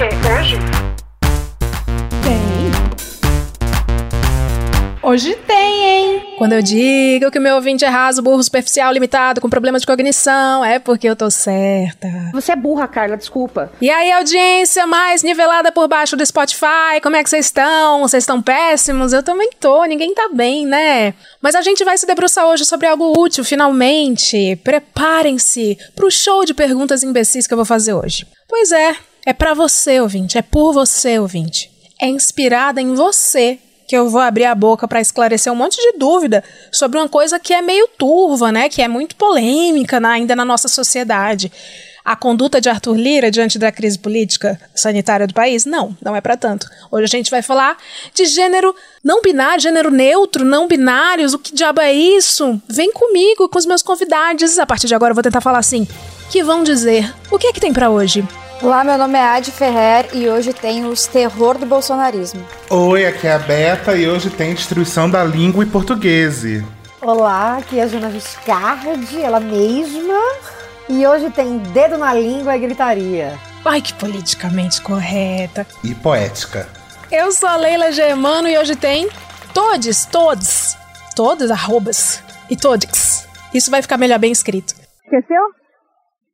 quê? Hoje? Tem. Hoje tem, hein? Quando eu digo que o meu ouvinte é raso, burro, superficial, limitado, com problemas de cognição, é porque eu tô certa. Você é burra, Carla, desculpa. E aí, audiência mais nivelada por baixo do Spotify, como é que vocês estão? Vocês estão péssimos? Eu também tô, ninguém tá bem, né? Mas a gente vai se debruçar hoje sobre algo útil, finalmente. Preparem-se pro show de perguntas imbecis que eu vou fazer hoje. Pois é, é para você, ouvinte, é por você, ouvinte. É inspirada em você que eu vou abrir a boca para esclarecer um monte de dúvida sobre uma coisa que é meio turva, né? Que é muito polêmica ainda na nossa sociedade. A conduta de Arthur Lira diante da crise política sanitária do país? Não, não é para tanto. Hoje a gente vai falar de gênero não binário, gênero neutro, não binários. O que diabo é isso? Vem comigo, com os meus convidados. A partir de agora eu vou tentar falar assim. Que vão dizer. O que é que tem para hoje? Olá, meu nome é Adi Ferrer e hoje tem os terror do bolsonarismo. Oi, aqui é a Beta e hoje tem destruição da língua e português. Olá, aqui é a Jana Viscardi, ela mesma. E hoje tem dedo na língua e gritaria. Ai, que politicamente correta. E poética. Eu sou a Leila Germano e hoje tem todos, todos, todos arrobas e todix. Isso vai ficar melhor bem escrito. Esqueceu?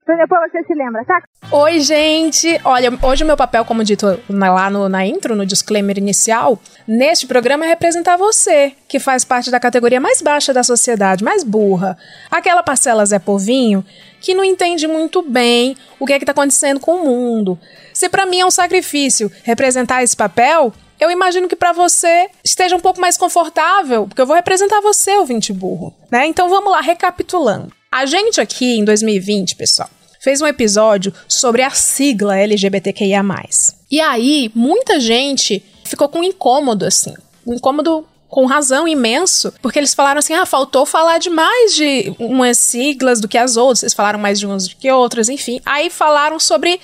Depois você se lembra, tá? Oi, gente! Olha, hoje o meu papel, como dito na, lá no, na intro, no disclaimer inicial, neste programa é representar você, que faz parte da categoria mais baixa da sociedade, mais burra. Aquela parcela Zé Povinho que não entende muito bem o que é que tá acontecendo com o mundo. Se para mim é um sacrifício representar esse papel, eu imagino que para você esteja um pouco mais confortável, porque eu vou representar você, ouvinte burro, né? Então vamos lá, recapitulando. A gente aqui em 2020, pessoal, fez um episódio sobre a sigla LGBTQIA. E aí, muita gente ficou com um incômodo, assim. Um incômodo com razão imenso, porque eles falaram assim: ah, faltou falar de mais de umas siglas do que as outras, vocês falaram mais de umas do que outras, enfim. Aí falaram sobre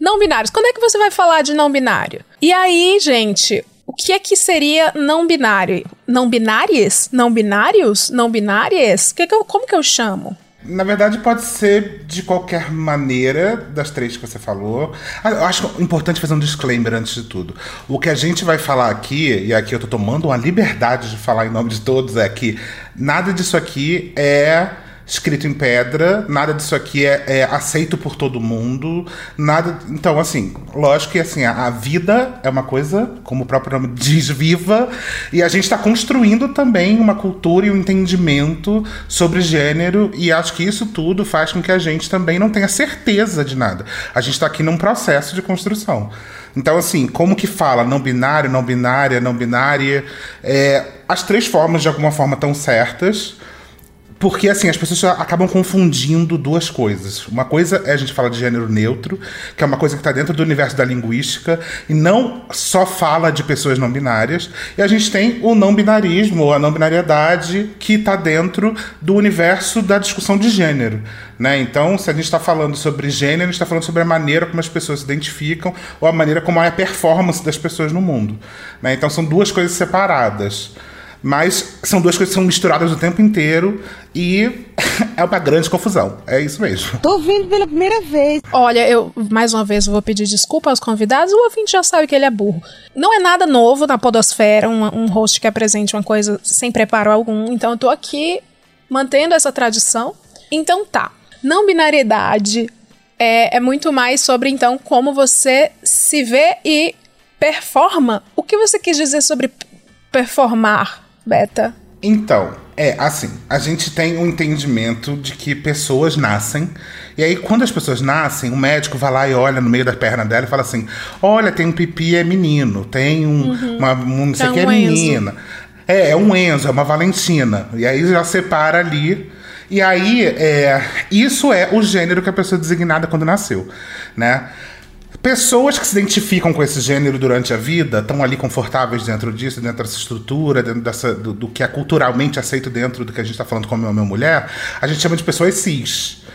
não binários. Quando é que você vai falar de não binário? E aí, gente, o que é que seria não binário? Não binários? Não binários? Não binárias? Que que eu, como que eu chamo? Na verdade, pode ser de qualquer maneira das três que você falou. Ah, eu acho importante fazer um disclaimer antes de tudo. O que a gente vai falar aqui, e aqui eu tô tomando uma liberdade de falar em nome de todos, é que nada disso aqui é escrito em pedra, nada disso aqui é, é, aceito por todo mundo, nada. Então, assim, lógico que assim, a, a, vida é uma coisa, como o próprio nome diz, viva, e a gente está construindo também uma cultura e um entendimento sobre gênero, e acho que isso tudo faz com que a gente também não tenha certeza de nada. A gente está aqui num processo de construção. Então, assim, como que fala não binário, não binária, não binária? É, as três formas, de alguma forma, estão certas. Porque, assim, as pessoas acabam confundindo duas coisas. Uma coisa é a gente falar de gênero neutro, que é uma coisa que está dentro do universo da linguística, e não só fala de pessoas não binárias. E a gente tem o não binarismo, ou a não binariedade, que está dentro do universo da discussão de gênero. Né? Então, se a gente está falando sobre gênero, a gente está falando sobre a maneira como as pessoas se identificam, ou a maneira como é a performance das pessoas no mundo. Né? Então, são duas coisas separadas. Mas são duas coisas que são misturadas o tempo inteiro e é uma grande confusão. É isso mesmo. Tô ouvindo pela primeira vez. Olha, eu mais uma vez vou pedir desculpa aos convidados. O ouvinte já sabe que ele é burro. Não é nada novo na Podosfera, um, um host que apresente uma coisa sem preparo algum. Então eu tô aqui mantendo essa tradição. Então tá. Não binariedade é, é muito mais sobre então como você se vê e performa. O que você quis dizer sobre performar? Beta? Então, é assim, a gente tem um entendimento de que pessoas nascem, e aí quando as pessoas nascem, o médico vai lá e olha no meio da perna dela e fala assim: olha, tem um pipi é menino, tem um, uhum. uma, um, não sei o que é, menina. É, é um Enzo, é uma Valentina. E aí já separa ali. E aí, é, isso é o gênero que a pessoa é designada quando nasceu, né? Pessoas que se identificam com esse gênero durante a vida estão ali confortáveis dentro disso, dentro dessa estrutura, dentro dessa, do, do que é culturalmente aceito dentro do que a gente está falando como homem ou mulher, a gente chama de pessoas cis.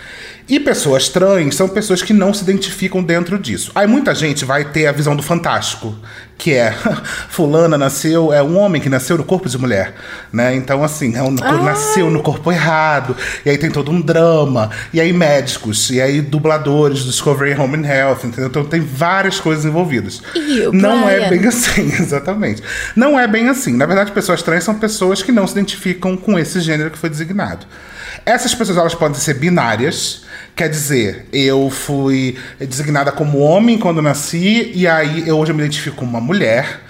E pessoas trans são pessoas que não se identificam dentro disso. Aí muita gente vai ter a visão do fantástico, que é fulana nasceu, é um homem que nasceu no corpo de mulher, né? Então, assim, é um, Ah. nasceu no corpo errado, e aí tem todo um drama, e aí médicos, e aí dubladores, Discovery Home and Health, entendeu? Então tem várias coisas envolvidas. E o Não é Brian? bem assim, exatamente. Não é bem assim. Na verdade, pessoas trans são pessoas que não se identificam com esse gênero que foi designado. Essas pessoas elas podem ser binárias, quer dizer, eu fui designada como homem quando nasci e aí eu hoje eu me identifico como uma mulher.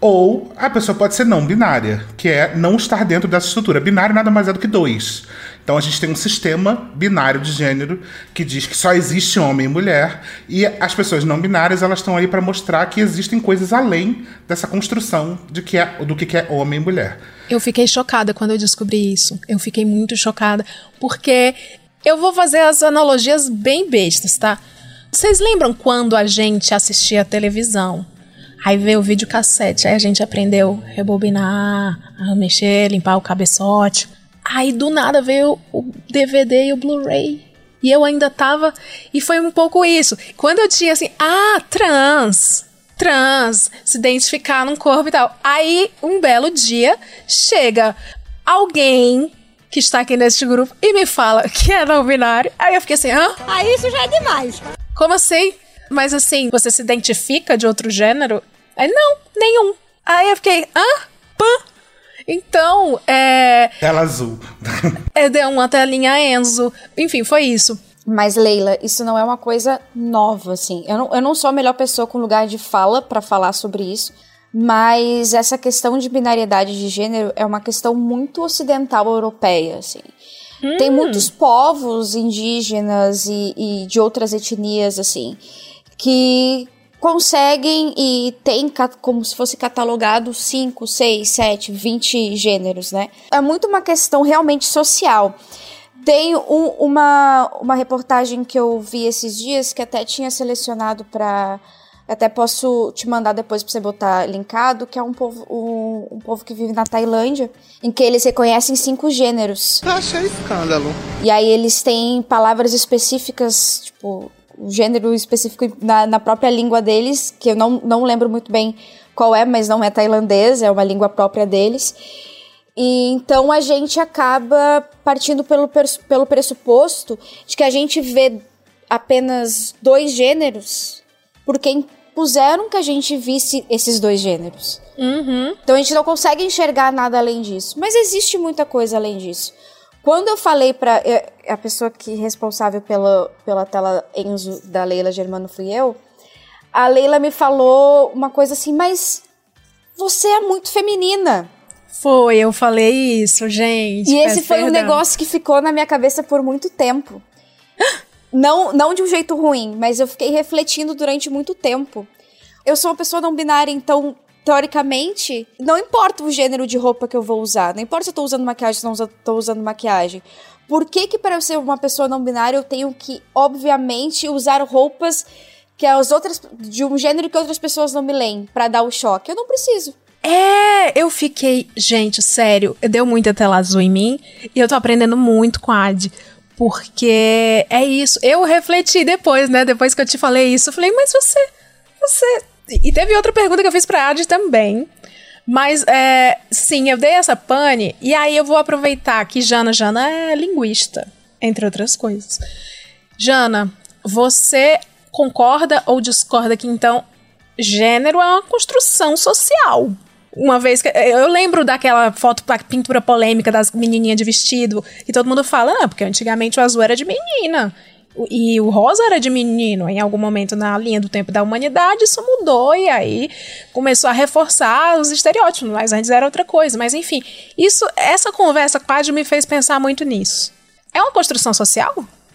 Ou a pessoa pode ser não binária, que é não estar dentro dessa estrutura. Binário nada mais é do que dois. Então a gente tem um sistema binário de gênero que diz que só existe homem e mulher e as pessoas não binárias elas estão aí para mostrar que existem coisas além dessa construção de que é do que que é homem e mulher. Eu fiquei chocada quando eu descobri isso. Eu fiquei muito chocada, porque eu vou fazer as analogias bem bestas, tá? Vocês lembram quando a gente assistia televisão? Aí veio o videocassete, aí a gente aprendeu a rebobinar, a mexer, limpar o cabeçote. Aí do nada veio o DVD e o Blu-ray. E eu ainda tava. E foi um pouco isso. Quando eu tinha assim, ah, trans, trans, se identificar num corpo e tal. Aí, um belo dia, chega alguém que está aqui neste grupo e me fala que é não binário. Aí eu fiquei assim, hã? Aí isso já é demais. Como assim? Mas assim, você se identifica de outro gênero? Aí, não, nenhum. Aí eu fiquei, hã? Pã? Então, é. Tela azul. é deu uma telinha Enzo. Enfim, foi isso. Mas, Leila, isso não é uma coisa nova, assim. Eu não, eu não sou a melhor pessoa com lugar de fala pra falar sobre isso, mas essa questão de binariedade de gênero é uma questão muito ocidental europeia, assim. Tem muitos povos indígenas e, e de outras etnias, assim, que conseguem e tem como se fosse catalogado 5, 6, 7, 20 gêneros, né? É muito uma questão realmente social. Tem um- uma, uma reportagem que eu vi esses dias que até tinha selecionado para até posso te mandar depois para você botar linkado, que é um povo, um, um povo que vive na Tailândia, em que eles reconhecem cinco gêneros. Achei escândalo. E aí eles têm palavras específicas, tipo, um gênero específico na, na própria língua deles, que eu não, não lembro muito bem qual é, mas não é tailandês, é uma língua própria deles. E então a gente acaba partindo pelo, pelo pressuposto de que a gente vê apenas dois gêneros porque impuseram que a gente visse esses dois gêneros. Então a gente não consegue enxergar nada além disso. Mas existe muita coisa além disso. Quando eu falei pra eh, a pessoa que é responsável pela, pela tela Enzo da Leila Germano fui eu, a Leila me falou uma coisa assim, mas você é muito feminina. Foi, eu falei isso, gente. E esse foi um perdão. negócio que ficou na minha cabeça por muito tempo. Não, não de um jeito ruim, mas eu fiquei refletindo durante muito tempo. Eu sou uma pessoa não binária, então, teoricamente, não importa o gênero de roupa que eu vou usar. Não importa se eu tô usando maquiagem ou não tô usando maquiagem. Por que que para eu ser uma pessoa não binária eu tenho que, obviamente, usar roupas que as outras de um gênero que outras pessoas não me leem pra dar o choque? Eu não preciso. É, eu fiquei. Gente, sério, deu muita tela azul em mim e eu tô aprendendo muito com a Ad. Porque é isso. Eu refleti depois, né? Depois que eu te falei isso, eu falei, mas você. Você. E teve outra pergunta que eu fiz pra Ad também. Mas, é, sim, eu dei essa pane, e aí eu vou aproveitar que Jana, Jana é linguista, entre outras coisas. Jana, você concorda ou discorda que então gênero é uma construção social? Uma vez que. Eu lembro daquela foto, da pintura polêmica das menininhas de vestido, que todo mundo fala, não, porque antigamente o azul era de menina. E o rosa era de menino. Em algum momento na linha do tempo da humanidade, isso mudou e aí começou a reforçar os estereótipos, mas antes era outra coisa. Mas enfim, isso, essa conversa quase me fez pensar muito nisso. É uma construção social?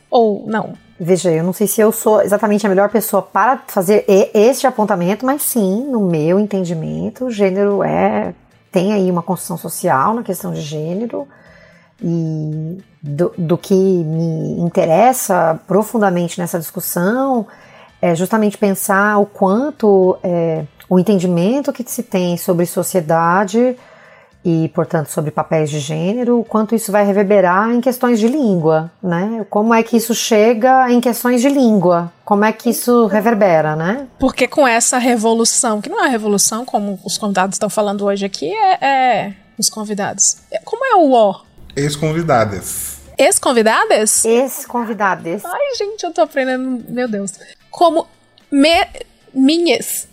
Ou não? Veja, eu não sei se eu sou exatamente a melhor pessoa para fazer este apontamento, mas sim, no meu entendimento, o gênero é tem aí uma construção social na questão de gênero e do, do que me interessa profundamente nessa discussão é justamente pensar o quanto é, o entendimento que se tem sobre sociedade e, portanto, sobre papéis de gênero, o quanto isso vai reverberar em questões de língua, né? Como é que isso chega em questões de língua? Como é que isso reverbera, né? Porque com essa revolução, que não é uma revolução, como os convidados estão falando hoje aqui, é, é os convidados. Como é o O? Ex-convidadas. Ex-convidadas? Ex-convidadas. Ai, gente, eu tô aprendendo, meu Deus. Como me, minhas,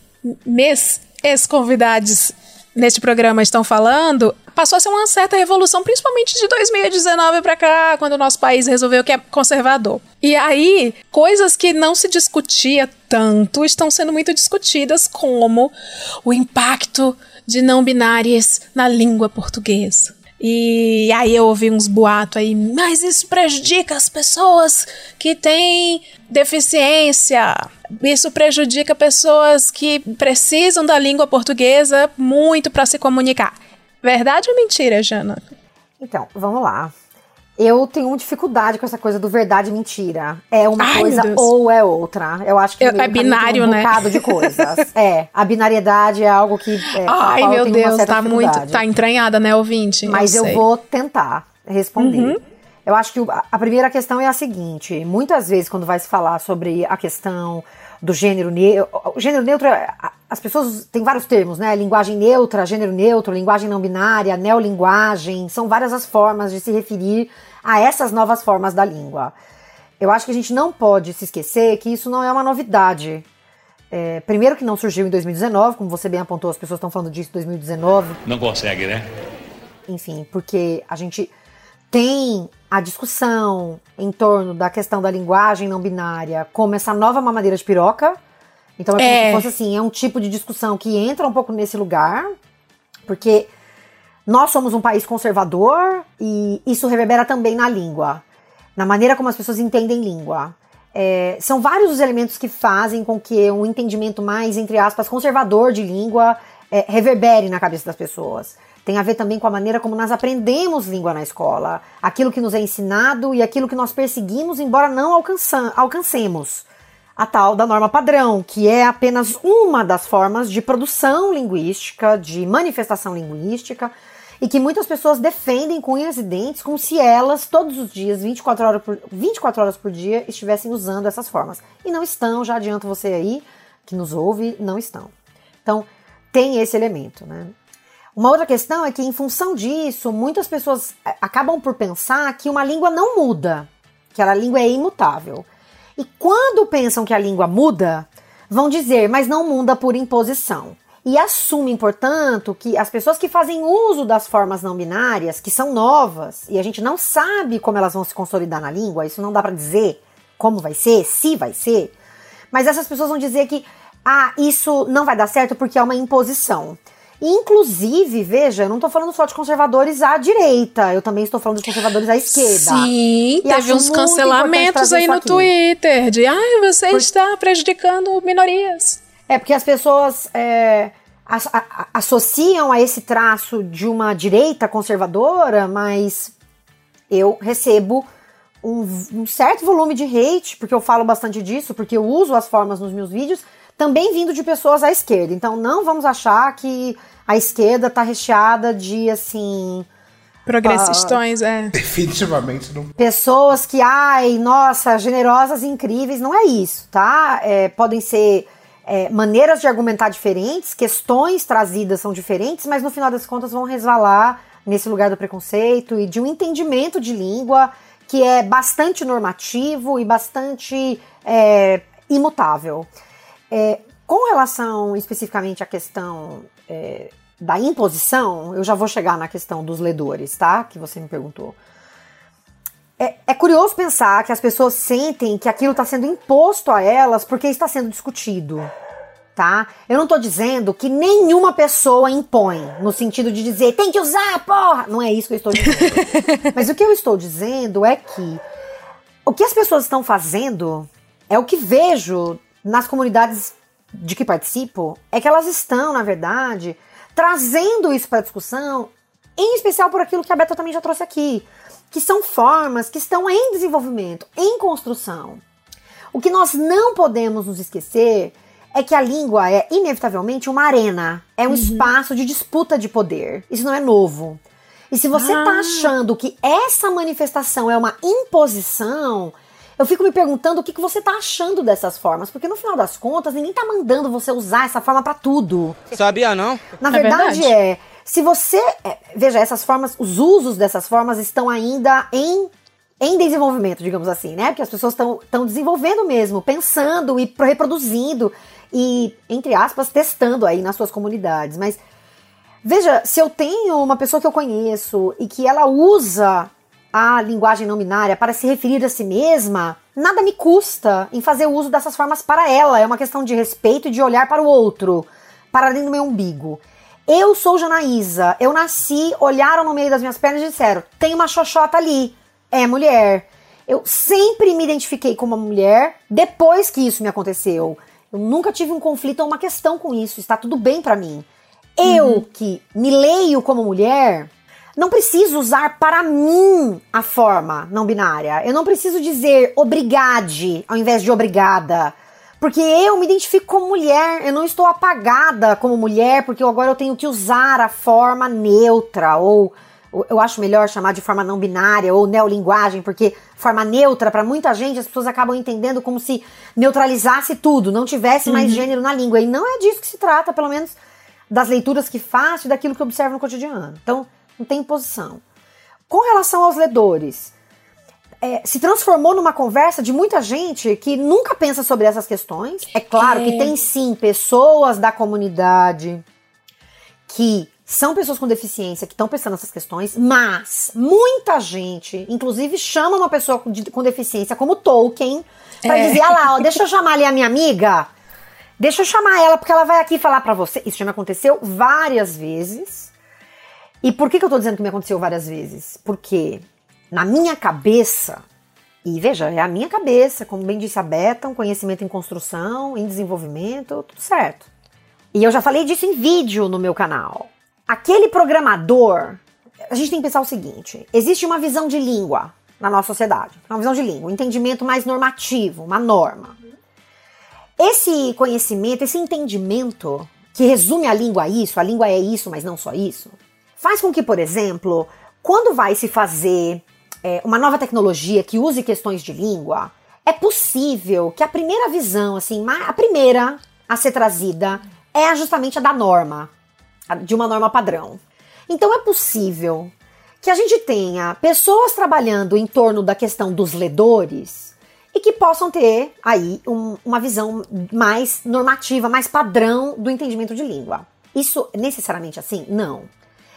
mes, ex-convidados neste programa estão falando, passou a ser uma certa revolução, principalmente de 2019 para cá, quando o nosso país resolveu que é conservador. E aí, coisas que não se discutia tanto estão sendo muito discutidas, como o impacto de não binárias na língua portuguesa. E aí eu ouvi uns boatos aí, mas isso prejudica as pessoas que têm deficiência. Isso prejudica pessoas que precisam da língua portuguesa muito para se comunicar. Verdade ou mentira, Jana? Então, vamos lá. Eu tenho dificuldade com essa coisa do verdade e mentira. É uma Ai, coisa ou é outra. Eu acho que Eu- é binário, um né? bocado de coisas. é, a binariedade é algo que. É, Ai, eu meu Deus, tá muito. Tá entranhada, né, ouvinte? Mas eu, sei. vou tentar responder. Uhum. Eu acho que a primeira questão é a seguinte: muitas vezes, quando vai se falar sobre a questão do gênero neutro. O gênero neutro, é- as pessoas têm vários termos, né? Linguagem neutra, gênero neutro, linguagem não binária, neolinguagem. São várias as formas de se referir a essas novas formas da língua. Eu acho que a gente não pode se esquecer que isso não é uma novidade. É, primeiro que não surgiu em 2019, como você bem apontou, as pessoas estão falando disso em 2019 Não consegue, né? enfim, porque a gente tem a discussão em torno da questão da linguagem não binária como essa nova mamadeira de piroca. Então é como É. se fosse assim, é um tipo de discussão que entra um pouco nesse lugar, porque nós somos um país conservador e isso reverbera também na língua, na maneira como as pessoas entendem língua. É, são vários os elementos que fazem com que um entendimento mais, entre aspas, conservador de língua é, reverbere na cabeça das pessoas. Tem a ver também com a maneira como nós aprendemos língua na escola, aquilo que nos é ensinado e aquilo que nós perseguimos, embora não alcançam- alcancemos. A tal da norma padrão, que é apenas uma das formas de produção linguística, de manifestação linguística, e que muitas pessoas defendem com unhas e dentes, como se elas, todos os dias, 24 horas por, 24 horas por dia, estivessem usando essas formas. E não estão, já adianto você aí, que nos ouve, não estão. Então, tem esse elemento, né? Uma outra questão é que, em função disso, muitas pessoas eh, acabam por pensar que uma língua não muda, que a língua é imutável. E quando pensam que a língua muda, vão dizer, mas não muda por imposição. E assumem, portanto, que as pessoas que fazem uso das formas não binárias, que são novas, e a gente não sabe como elas vão se consolidar na língua, isso não dá para dizer como vai ser, se vai ser, mas essas pessoas vão dizer que ah, isso não vai dar certo porque é uma imposição. Inclusive, veja, eu não tô falando só de conservadores à direita, eu também estou falando de conservadores à esquerda. Sim, E teve uns cancelamentos aí no aqui. Twitter de ai, você está prejudicando minorias. É porque as pessoas é, associam a esse traço de uma direita conservadora, mas eu recebo um, um certo volume de hate, porque eu falo bastante disso, porque eu uso as formas nos meus vídeos, também vindo de pessoas à esquerda. Então não vamos achar que a esquerda tá recheada de assim. Progressistões, é. Definitivamente não. pessoas que, ai, nossa, generosas e incríveis, não é isso, tá? É, podem ser é, maneiras de argumentar diferentes, questões trazidas são diferentes, mas no final das contas vão resvalar nesse lugar do preconceito e de um entendimento de língua que é bastante normativo e bastante é, imutável. É, com relação especificamente à questão é, da imposição, eu já vou chegar na questão dos ledores, tá? Que você me perguntou. É, é curioso pensar que as pessoas sentem que aquilo está sendo imposto a elas porque está sendo discutido, tá? Eu não estou dizendo que nenhuma pessoa impõe, no sentido de dizer tem que usar, porra! Não é isso que eu estou dizendo. Mas o que eu estou dizendo é que o que as pessoas estão fazendo é o que vejo nas comunidades de que participo, é que elas estão, na verdade, trazendo isso para discussão, em especial por aquilo que a Beta também já trouxe aqui, que são formas que estão em desenvolvimento, em construção. O que nós não podemos nos esquecer é que a língua é inevitavelmente uma arena, é um espaço de disputa de poder. Isso não é novo. E se você tá Ah. achando que essa manifestação é uma imposição, eu fico me perguntando o que, que você tá achando dessas formas, porque no final das contas, ninguém tá mandando você usar essa forma pra tudo. Sabia não? Na É verdade, verdade. é. Se você. é, veja, essas formas, os usos dessas formas estão ainda em, em desenvolvimento, digamos assim, né? Porque as pessoas estão desenvolvendo mesmo, pensando e pro- reproduzindo e, entre aspas, testando aí nas suas comunidades. Mas veja, se eu tenho uma pessoa que eu conheço e que ela usa a linguagem não binária para se referir a si mesma, nada me custa em fazer uso dessas formas para ela. É uma questão de respeito e de olhar para o outro, para além do meu umbigo. Eu sou Janaísa, eu nasci, olharam no meio das minhas pernas e disseram: tem uma xoxota ali, é mulher. Eu sempre me identifiquei como uma mulher depois que isso me aconteceu. Eu nunca tive um conflito ou uma questão com isso, está tudo bem pra mim. Eu que me leio como mulher, não preciso usar para mim a forma não binária. Eu não preciso dizer obrigade ao invés de obrigada. Porque eu me identifico como mulher, eu não estou apagada como mulher, porque agora eu tenho que usar a forma neutra, ou ou eu acho melhor chamar de forma não binária, ou neolinguagem, porque forma neutra, para muita gente, as pessoas acabam entendendo como se neutralizasse tudo, não tivesse mais gênero na língua. E não é disso que se trata, pelo menos das leituras que faço e daquilo que observo no cotidiano. Então, não tem imposição. Com relação aos ledores, é, se transformou numa conversa de muita gente que nunca pensa sobre essas questões. É claro que tem sim pessoas da comunidade que são pessoas com deficiência que estão pensando nessas questões, mas muita gente, inclusive, chama uma pessoa com, de- com deficiência como Tolkien pra É. dizer: ah lá, ó, deixa eu chamar ali a minha amiga. Deixa eu chamar ela, porque ela vai aqui falar pra você. Isso já me aconteceu várias vezes. E por que, que eu tô dizendo que me aconteceu várias vezes? Porque na minha cabeça, e veja, é a minha cabeça, como bem disse a Beta, um conhecimento em construção, em desenvolvimento, tudo certo. E eu já falei disso em vídeo no meu canal. Aquele programador, a gente tem que pensar o seguinte: existe uma visão de língua na nossa sociedade, uma visão de língua, um entendimento mais normativo, uma norma. Esse conhecimento, esse entendimento que resume a língua a isso, a língua é isso, mas não só isso, faz com que, por exemplo, quando vai se fazer é, uma nova tecnologia que use questões de língua, é possível que a primeira visão, assim, a primeira a ser trazida é justamente a da norma, de uma norma padrão. Então é possível que a gente tenha pessoas trabalhando em torno da questão dos ledores e que possam ter aí um- uma visão mais normativa, mais padrão do entendimento de língua. Isso necessariamente assim? Não.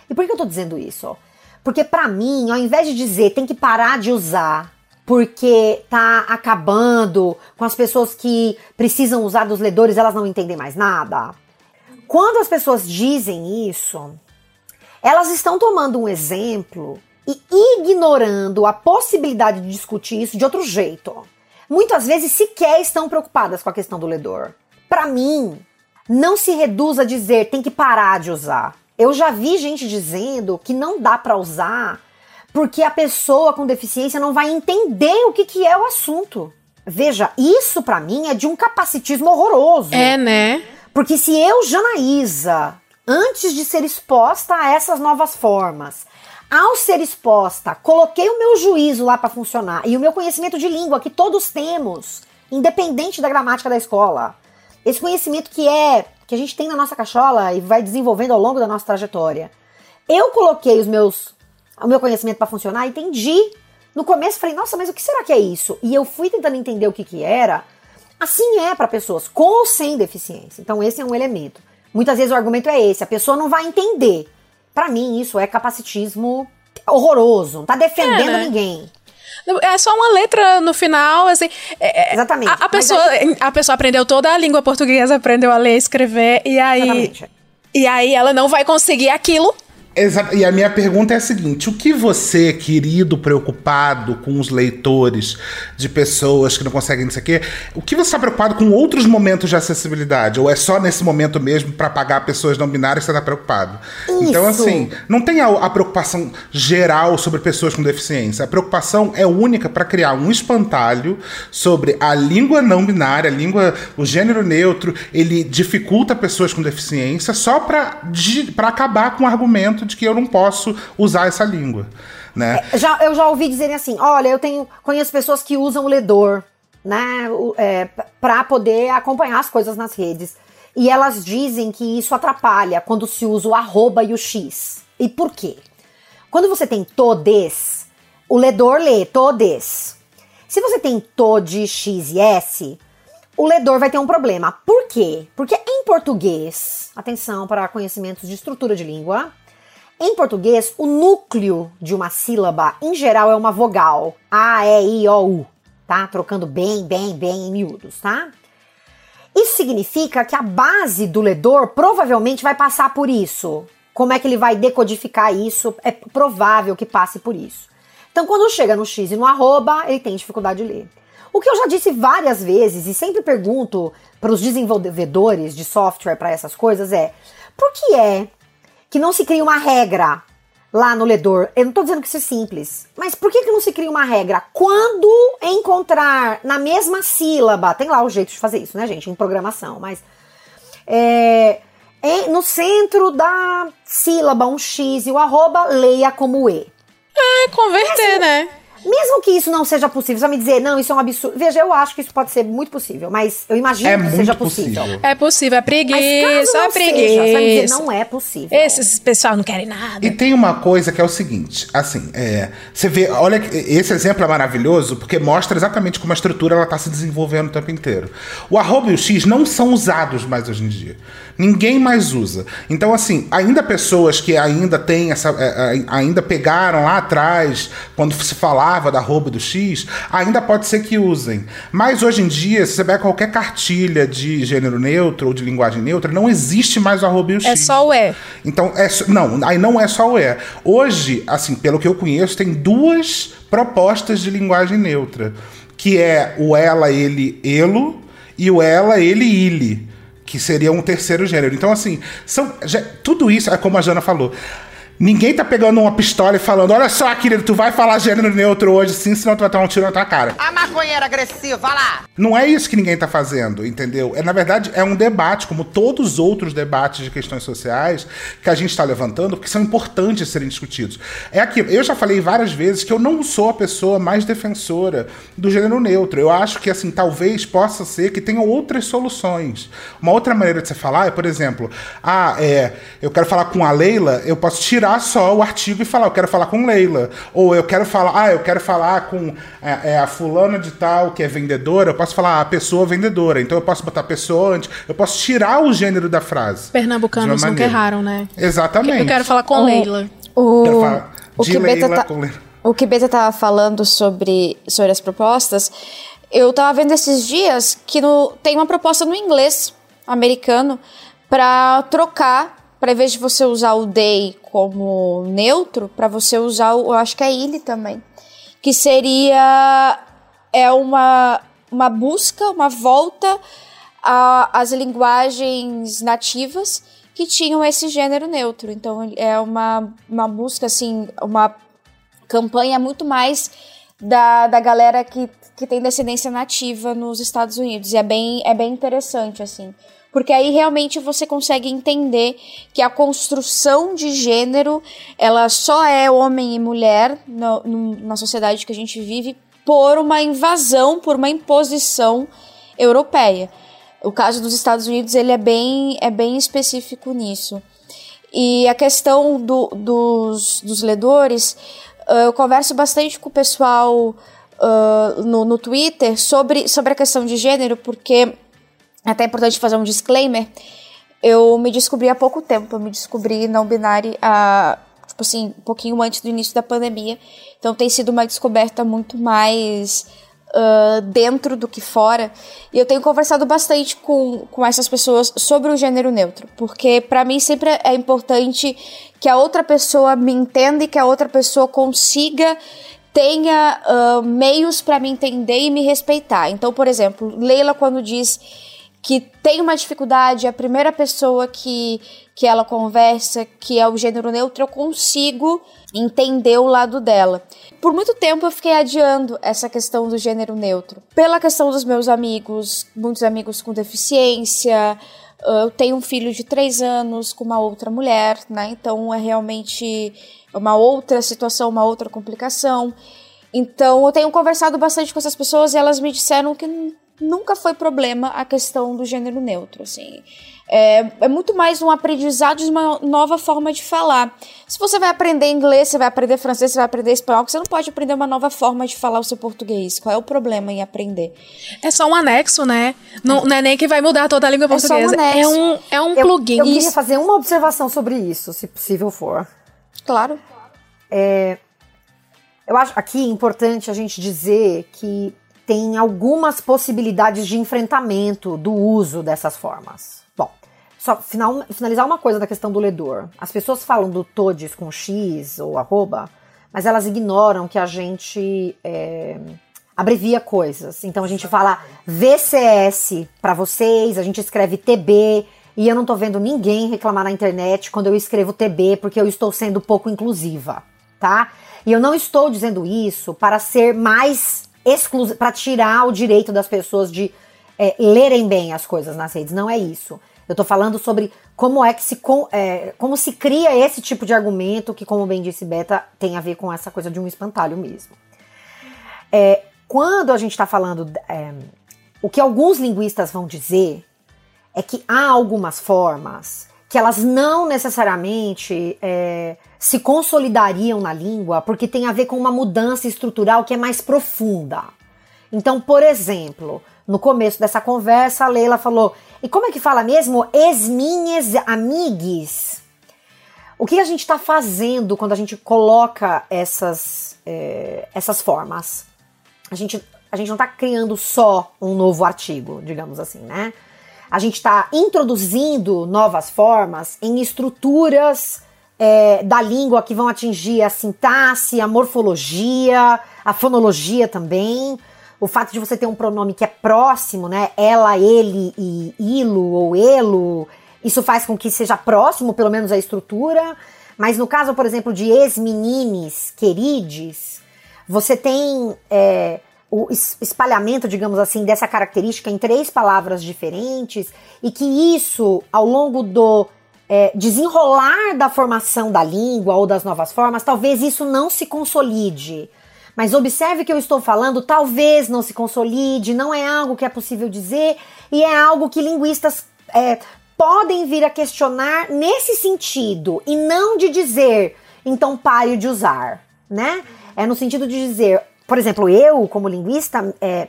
E por que eu tô dizendo isso? Porque pra mim, ao invés de dizer tem que parar de usar porque tá acabando com as pessoas que precisam usar dos ledores, elas não entendem mais nada. Quando as pessoas dizem isso, elas estão tomando um exemplo e ignorando a possibilidade de discutir isso de outro jeito. Muitas vezes sequer estão preocupadas com a questão do ledor. Para mim, não se reduz a dizer tem que parar de usar. Eu já vi gente dizendo que não dá para usar porque a pessoa com deficiência não vai entender o que, que é o assunto. Veja, isso para mim é de um capacitismo horroroso. É, né? Porque se eu, Janaísa, antes de ser exposta a essas novas formas, ao ser exposta, coloquei o meu juízo lá para funcionar e o meu conhecimento de língua que todos temos, independente da gramática da escola. Esse conhecimento que é que a gente tem na nossa cachola e vai desenvolvendo ao longo da nossa trajetória. Eu coloquei os meus o meu conhecimento para funcionar, entendi. No começo falei, nossa, mas o que será que é isso? E eu fui tentando entender o que que era. Assim é para pessoas com ou sem deficiência. Então esse é um elemento. Muitas vezes o argumento é esse, a pessoa não vai entender. Para mim isso é capacitismo horroroso, não tá defendendo É, né? ninguém. É só uma letra no final, assim. é- é- Exatamente. A, a pessoa, a pessoa aprendeu toda a língua portuguesa, aprendeu a ler e escrever, e aí. Exatamente. E aí ela não vai conseguir aquilo. Exato. E a minha pergunta é a seguinte: o que você, querido, preocupado com os leitores de pessoas que não conseguem não sei o que você está preocupado com outros momentos de acessibilidade? Ou é só nesse momento mesmo para pagar pessoas não binárias que você está preocupado? Isso. Então, assim, não tem a, a preocupação geral sobre pessoas com deficiência. A preocupação é única para criar um espantalho sobre a língua não binária, a língua, o gênero neutro, ele dificulta pessoas com deficiência só para acabar com o argumento de que eu não posso usar essa língua. Né? É, já, eu já ouvi dizerem assim: olha, eu tenho conheço pessoas que usam o ledor, né, é, para poder acompanhar as coisas nas redes. E elas dizem que isso atrapalha quando se usa o arroba e o x. E por quê? Quando você tem todes, o ledor lê todes. Se você tem tode, x e s, o ledor vai ter um problema. Por quê? Porque em português, atenção para conhecimentos de estrutura de língua, em português, o núcleo de uma sílaba, em geral, é uma vogal. A, E, I, O, U. Tá? Trocando bem, bem, bem em miúdos, tá? Isso significa que a base do ledor provavelmente vai passar por isso. Como é que ele vai decodificar isso? É provável que passe por isso. Então, quando chega no X e no arroba, ele tem dificuldade de ler. O que eu já disse várias vezes e sempre pergunto para os desenvolvedores de software para essas coisas é: por que é que não se cria uma regra lá no ledor. Eu não estou dizendo que isso é simples, mas por que, que não se cria uma regra? Quando encontrar na mesma sílaba, tem lá o jeito de fazer isso, né, gente, em programação, mas é, é, no centro da sílaba um X e o arroba, leia como E. É, converter, assim, né? Mesmo que isso não seja possível, você vai me dizer, não, isso é um absurdo. Veja, eu acho que isso pode ser muito possível, mas eu imagino é que seja possível. possível. É possível, é preguiça, mas é preguiça. Seja, você vai me dizer, não é possível. Esses pessoal não querem nada. E tem uma coisa que é o seguinte, assim, é, você vê, olha, esse exemplo é maravilhoso porque mostra exatamente como a estrutura ela está se desenvolvendo o tempo inteiro. O arroba e o x não são usados mais hoje em dia. Ninguém mais usa. Então, assim, ainda pessoas que ainda têm essa. É, é, ainda pegaram lá atrás, quando se falava da arroba do X, ainda pode ser que usem. Mas hoje em dia, se você pega qualquer cartilha de gênero neutro ou de linguagem neutra, não existe mais o arroba e o é X. É só o E. Então, é, não, aí não é só o E. Hoje, assim, pelo que eu conheço, tem duas propostas de linguagem neutra. Que é o ela, ele, elo e o ela, ele, ile que seria um terceiro gênero. Então, assim, são, já, tudo isso é como a Jana falou. Ninguém tá pegando uma pistola e falando: Olha só, querido, tu vai falar gênero neutro hoje sim, senão tu vai dar um tiro na tua cara. A maconheira agressiva, lá! Não é isso que ninguém tá fazendo, entendeu? É, na verdade, é um debate, como todos os outros debates de questões sociais que a gente está levantando, que são importantes serem discutidos. É aquilo. Eu já falei várias vezes que eu não sou a pessoa mais defensora do gênero neutro. Eu acho que, assim, talvez possa ser que tenham outras soluções. Uma outra maneira de você falar é, por exemplo, ah, é, eu quero falar com a Leila, eu posso tirar tirar só o artigo e falar, eu quero falar com Leila. Ou eu quero falar, ah, eu quero falar com é, é, a fulana de tal que é vendedora, eu posso falar a pessoa vendedora. Então eu posso botar pessoa antes, eu posso tirar o gênero da frase. Pernambucanos nunca erraram, né? Exatamente. Eu quero falar com o, Leila. O, o que Leila tá, com Leila. O que Beta tava falando sobre, sobre as propostas, eu tava vendo esses dias que no, tem uma proposta no inglês americano para trocar para vez de você usar o they como neutro, para você usar o, eu acho que é ele também, que seria é uma uma busca, uma volta às linguagens nativas que tinham esse gênero neutro. Então é uma, uma busca assim, uma campanha muito mais da, da galera que, que tem descendência nativa nos Estados Unidos. E é bem, é bem interessante, assim porque aí realmente você consegue entender que a construção de gênero ela só é homem e mulher no, na sociedade que a gente vive por uma invasão, por uma imposição europeia. O caso dos Estados Unidos ele é bem, é bem específico nisso. E a questão do, dos, dos ledores, eu converso bastante com o pessoal uh, no, no Twitter sobre, sobre a questão de gênero, porque até é importante fazer um disclaimer. Eu me descobri há pouco tempo, eu me descobri não binária há, tipo assim, um pouquinho antes do início da pandemia. Então tem sido uma descoberta muito mais uh, dentro do que fora. E eu tenho conversado bastante com, com essas pessoas sobre o gênero neutro, porque para mim sempre é importante que a outra pessoa me entenda e que a outra pessoa consiga tenha uh, meios para me entender e me respeitar. Então, por exemplo, Leila quando diz que tem uma dificuldade, a primeira pessoa que, que ela conversa, que é o gênero neutro, eu consigo entender o lado dela. Por muito tempo eu fiquei adiando essa questão do gênero neutro. Pela questão dos meus amigos, muitos amigos com deficiência, eu tenho um filho de três anos com uma outra mulher, né? Então é realmente uma outra situação, uma outra complicação. Então eu tenho conversado bastante com essas pessoas e elas me disseram que nunca foi problema a questão do gênero neutro, assim. É, é, muito mais um aprendizado de uma nova forma de falar. Se você vai aprender inglês, você vai aprender francês, você vai aprender espanhol, você não pode aprender uma nova forma de falar o seu português. Qual é o problema em aprender? É só um anexo, né? Não, não é nem que vai mudar toda a língua É só um portuguesa. É, anexo. um, é um Eu, plugin. eu queria Isso. fazer uma observação sobre isso, se possível for. Claro. Eu acho aqui é importante a gente dizer que tem algumas possibilidades de enfrentamento do uso dessas formas. Bom, só final- finalizar uma coisa da questão do ledor. As pessoas falam do todes com X ou arroba, mas elas ignoram que a gente é, abrevia coisas. Então a gente fala VCS para vocês, a gente escreve TB, e eu não tô vendo ninguém reclamar na internet quando eu escrevo TB porque eu estou sendo pouco inclusiva, tá? E eu não estou dizendo isso para ser mais para tirar o direito das pessoas de é, lerem bem as coisas nas redes. Não é isso. Eu tô falando sobre como é que se é, como se cria esse tipo de argumento que, como bem disse Beta, tem a ver com essa coisa de um espantalho mesmo. É, quando a gente está falando, é, o que alguns linguistas vão dizer é que há algumas formas que elas não necessariamente é, se consolidariam na língua porque tem a ver com uma mudança estrutural que é mais profunda. Então, por exemplo, no começo dessa conversa, a Leila falou: e como é que fala mesmo? Es minhas amigues. O que a gente está fazendo quando a gente coloca essas, é, essas formas? A gente, a gente não está criando só um novo artigo, digamos assim, né? A gente está introduzindo novas formas em estruturas é, da língua que vão atingir a sintaxe, a morfologia, a fonologia também. O fato de você ter um pronome que é próximo, né? Ela, ele e ilo ou elo, isso faz com que seja próximo, pelo menos, a estrutura. Mas no caso, por exemplo, de ex-menines querides, você tem é, o es- espalhamento, digamos assim, dessa característica em três palavras diferentes e que isso, ao longo do é, desenrolar da formação da língua ou das novas formas, talvez isso não se consolide. Mas observe que eu estou falando, talvez não se consolide, não é algo que é possível dizer e é algo que linguistas é, podem vir a questionar nesse sentido e não de dizer, então pare de usar, né? É no sentido de dizer, por exemplo, eu, como linguista, é,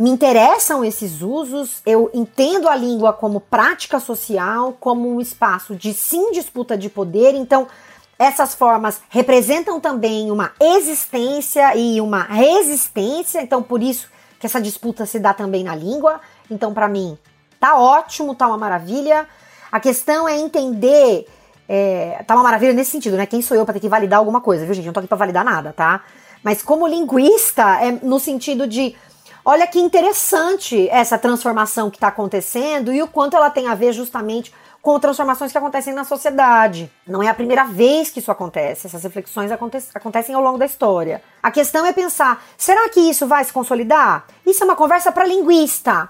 me interessam esses usos, eu entendo a língua como prática social, como um espaço de sim disputa de poder, então essas formas representam também uma existência e uma resistência, então por isso que essa disputa se dá também na língua. Então, para mim, tá ótimo, tá uma maravilha. A questão é entender. É, tá uma maravilha nesse sentido, né? Quem sou eu para ter que validar alguma coisa, viu, gente? Eu não tô aqui pra validar nada, tá? Mas como linguista, é no sentido de. Olha que interessante essa transformação que está acontecendo e o quanto ela tem a ver justamente com transformações que acontecem na sociedade. Não é a primeira vez que isso acontece, essas reflexões aconte acontecem ao longo da história. A questão é pensar: será que isso vai se consolidar? Isso é uma conversa para linguista,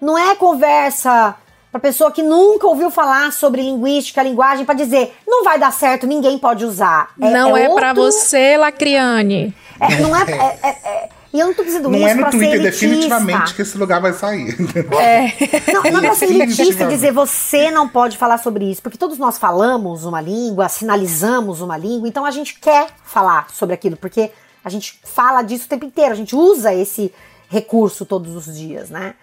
não é conversa para pessoa que nunca ouviu falar sobre linguística, linguagem, para dizer não vai dar certo, ninguém pode usar. não é, pra outro- você, Lacriane. é, não é, é- é- é- e eu não tô dizendo Não é no Twitter, definitivamente, que esse lugar vai sair. Não, não é pra ser elitista dizer você não pode falar sobre isso, porque todos nós falamos uma língua, sinalizamos uma língua, então a gente quer falar sobre aquilo, porque a gente fala disso o tempo inteiro, a gente usa esse recurso todos os dias, né?